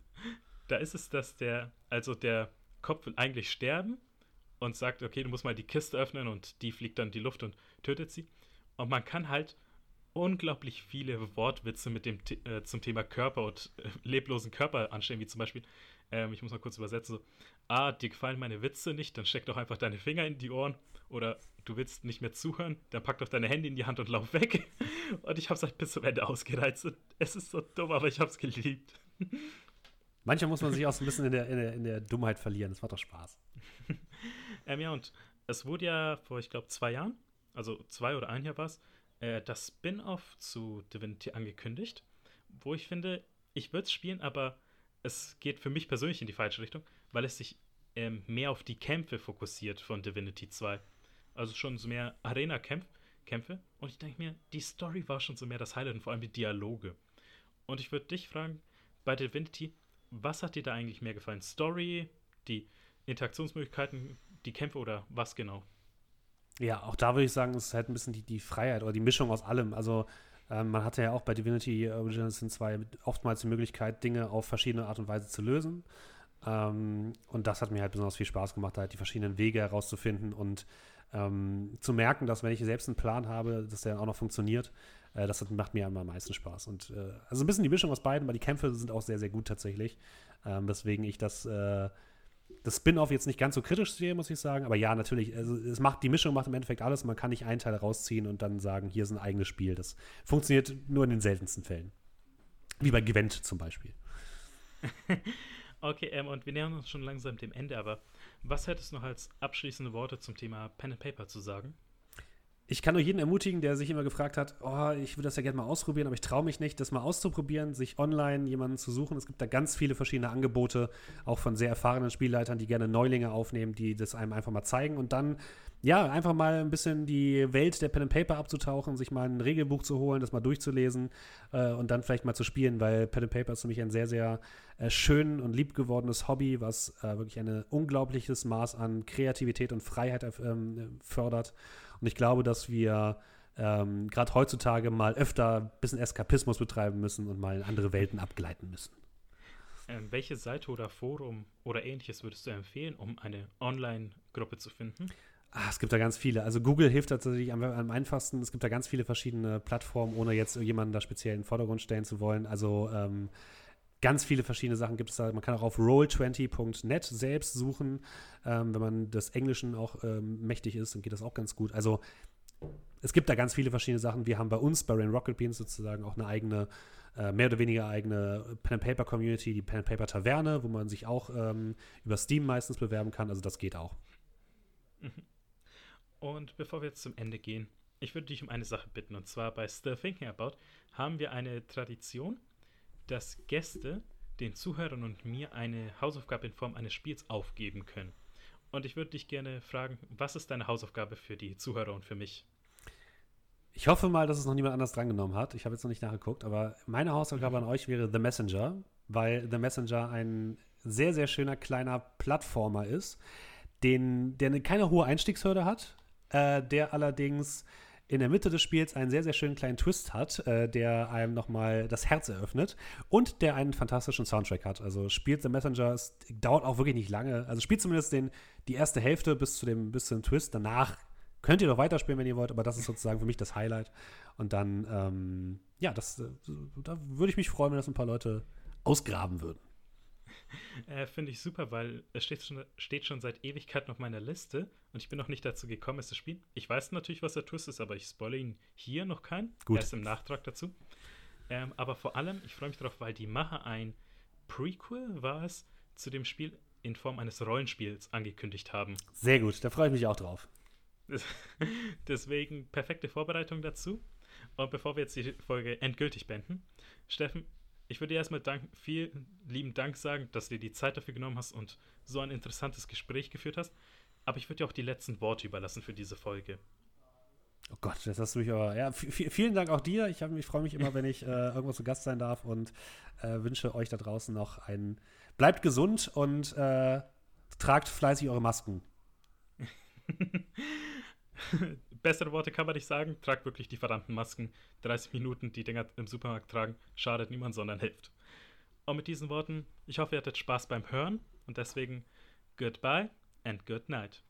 da ist es, dass der, also der Kopf will eigentlich sterben und sagt, okay, du musst mal die Kiste öffnen und die fliegt dann in die Luft und tötet sie. Und man kann halt unglaublich viele Wortwitze mit dem äh, zum Thema Körper und äh, leblosen Körper anstellen, wie zum Beispiel, ähm, ich muss mal kurz übersetzen, so, ah, dir gefallen meine Witze nicht, dann steck doch einfach deine Finger in die Ohren oder du willst nicht mehr zuhören, dann pack doch deine Hände in die Hand und lauf weg. <laughs> Und ich hab's halt bis zum Ende ausgereizt. Es ist so dumm, aber ich hab's geliebt. Manchmal muss man sich auch so ein bisschen in der, in der, in der Dummheit verlieren. Das macht doch Spaß. <laughs> ähm, ja, und es wurde ja vor, ich glaube, zwei Jahren, also zwei oder ein Jahr war es, äh, das Spin-off zu Divinity angekündigt, wo ich finde, ich würde es spielen, aber es geht für mich persönlich in die falsche Richtung, weil es sich ähm, mehr auf die Kämpfe fokussiert von Divinity 2. Also schon so mehr Arena-Kämpfe. Und ich denke mir, die Story war schon so mehr das Highlight und vor allem die Dialoge. Und ich würde dich fragen, bei Divinity, was hat dir da eigentlich mehr gefallen? Story, die Interaktionsmöglichkeiten, die Kämpfe oder was genau? Ja, auch da würde ich sagen, es ist halt ein bisschen die, die Freiheit oder die Mischung aus allem. Also ähm, man hatte ja auch bei Divinity Original Sin 2 oftmals die Möglichkeit, Dinge auf verschiedene Art und Weise zu lösen. Ähm, und das hat mir halt besonders viel Spaß gemacht, halt die verschiedenen Wege herauszufinden und ähm, zu merken, dass wenn ich selbst einen Plan habe, dass der auch noch funktioniert, äh, das macht mir am meisten Spaß. Und äh, also ein bisschen die Mischung aus beiden, weil die Kämpfe sind auch sehr, sehr gut tatsächlich. Ähm, weswegen ich das, äh, das Spin-off jetzt nicht ganz so kritisch sehe, muss ich sagen. Aber ja, natürlich, also es macht, die Mischung macht im Endeffekt alles. Man kann nicht einen Teil rausziehen und dann sagen, hier ist ein eigenes Spiel. Das funktioniert nur in den seltensten Fällen. Wie bei Gwent zum Beispiel. <laughs> okay, ähm, und wir nähern uns schon langsam dem Ende, aber was hättest du noch als abschließende Worte zum Thema Pen and Paper zu sagen? Ich kann nur jeden ermutigen, der sich immer gefragt hat, oh, ich würde das ja gerne mal ausprobieren, aber ich traue mich nicht, das mal auszuprobieren, sich online jemanden zu suchen. Es gibt da ganz viele verschiedene Angebote, auch von sehr erfahrenen Spielleitern, die gerne Neulinge aufnehmen, die das einem einfach mal zeigen und dann ja, einfach mal ein bisschen die Welt der Pen and Paper abzutauchen, sich mal ein Regelbuch zu holen, das mal durchzulesen äh, und dann vielleicht mal zu spielen, weil Pen and Paper ist für mich ein sehr, sehr äh, schön und lieb gewordenes Hobby, was äh, wirklich ein unglaubliches Maß an Kreativität und Freiheit ähm, fördert. Und ich glaube, dass wir ähm, gerade heutzutage mal öfter ein bisschen Eskapismus betreiben müssen und mal in andere Welten abgleiten müssen. Ähm, welche Seite oder Forum oder ähnliches würdest du empfehlen, um eine Online-Gruppe zu finden? Ah, es gibt da ganz viele. Also Google hilft tatsächlich am, am, einfachsten. Es gibt da ganz viele verschiedene Plattformen, ohne jetzt jemanden da speziell in den Vordergrund stellen zu wollen. Also ähm, ganz viele verschiedene Sachen gibt es da. Man kann auch auf roll20.net selbst suchen. Ähm, wenn man des Englischen auch ähm, mächtig ist, dann geht das auch ganz gut. Also es gibt da ganz viele verschiedene Sachen. Wir haben bei uns, bei Rain Rocket Beans sozusagen auch eine eigene, äh, mehr oder weniger eigene Pen Paper Community, die Pen Paper Taverne, wo man sich auch ähm, über Steam meistens bewerben kann. Also das geht auch. Mhm. Und bevor wir jetzt zum Ende gehen, ich würde dich um eine Sache bitten. Und zwar bei Still Thinking About haben wir eine Tradition, dass Gäste den Zuhörern und mir eine Hausaufgabe in Form eines Spiels aufgeben können. Und ich würde dich gerne fragen, was ist deine Hausaufgabe für die Zuhörer und für mich? Ich hoffe mal, dass es noch niemand anders drangenommen hat. Ich habe jetzt noch nicht nachgeguckt, aber meine Hausaufgabe an euch wäre The Messenger, weil The Messenger ein sehr, sehr schöner kleiner Plattformer ist, den, der eine, keine hohe Einstiegshürde hat, äh, der allerdings in der Mitte des Spiels einen sehr, sehr schönen kleinen Twist hat, äh, der einem nochmal das Herz eröffnet und der einen fantastischen Soundtrack hat. Also spielt The Messenger, es dauert auch wirklich nicht lange. Also spielt zumindest den, die erste Hälfte bis zu dem, bis zum Twist. Danach könnt ihr noch weiterspielen, wenn ihr wollt, aber das ist sozusagen für mich das Highlight. Und dann, ähm, ja, das, äh, da würde ich mich freuen, wenn das ein paar Leute ausgraben würden. <laughs> Äh, Finde ich super, weil es steht schon, steht schon seit Ewigkeit auf meiner Liste und ich bin noch nicht dazu gekommen, es zu spielen. Ich weiß natürlich, was der Twist ist, aber ich spoilere ihn hier noch keinen. Gut. Erst im Nachtrag dazu. Ähm, aber vor allem, ich freue mich darauf, weil die Macher ein Prequel war es zu dem Spiel in Form eines Rollenspiels angekündigt haben. Sehr gut, da freue ich mich auch drauf. <laughs> Deswegen perfekte Vorbereitung dazu. Und bevor wir jetzt die Folge endgültig beenden, Steffen, ich würde dir erstmal dank, vielen lieben Dank sagen, dass du dir die Zeit dafür genommen hast und so ein interessantes Gespräch geführt hast. Aber ich würde dir auch die letzten Worte überlassen für diese Folge. Oh Gott, das hast du mich aber. Ja, vielen Dank auch dir. Ich, ich freue mich immer, wenn ich äh, irgendwo zu Gast sein darf und äh, wünsche euch da draußen noch einen. Bleibt gesund und äh, tragt fleißig eure Masken. <laughs> Bessere Worte kann man nicht sagen. Tragt wirklich die verdammten Masken. 30 Minuten die Dinger im Supermarkt tragen, schadet niemand, sondern hilft. Und mit diesen Worten, ich hoffe, ihr hattet Spaß beim Hören und deswegen goodbye and good night.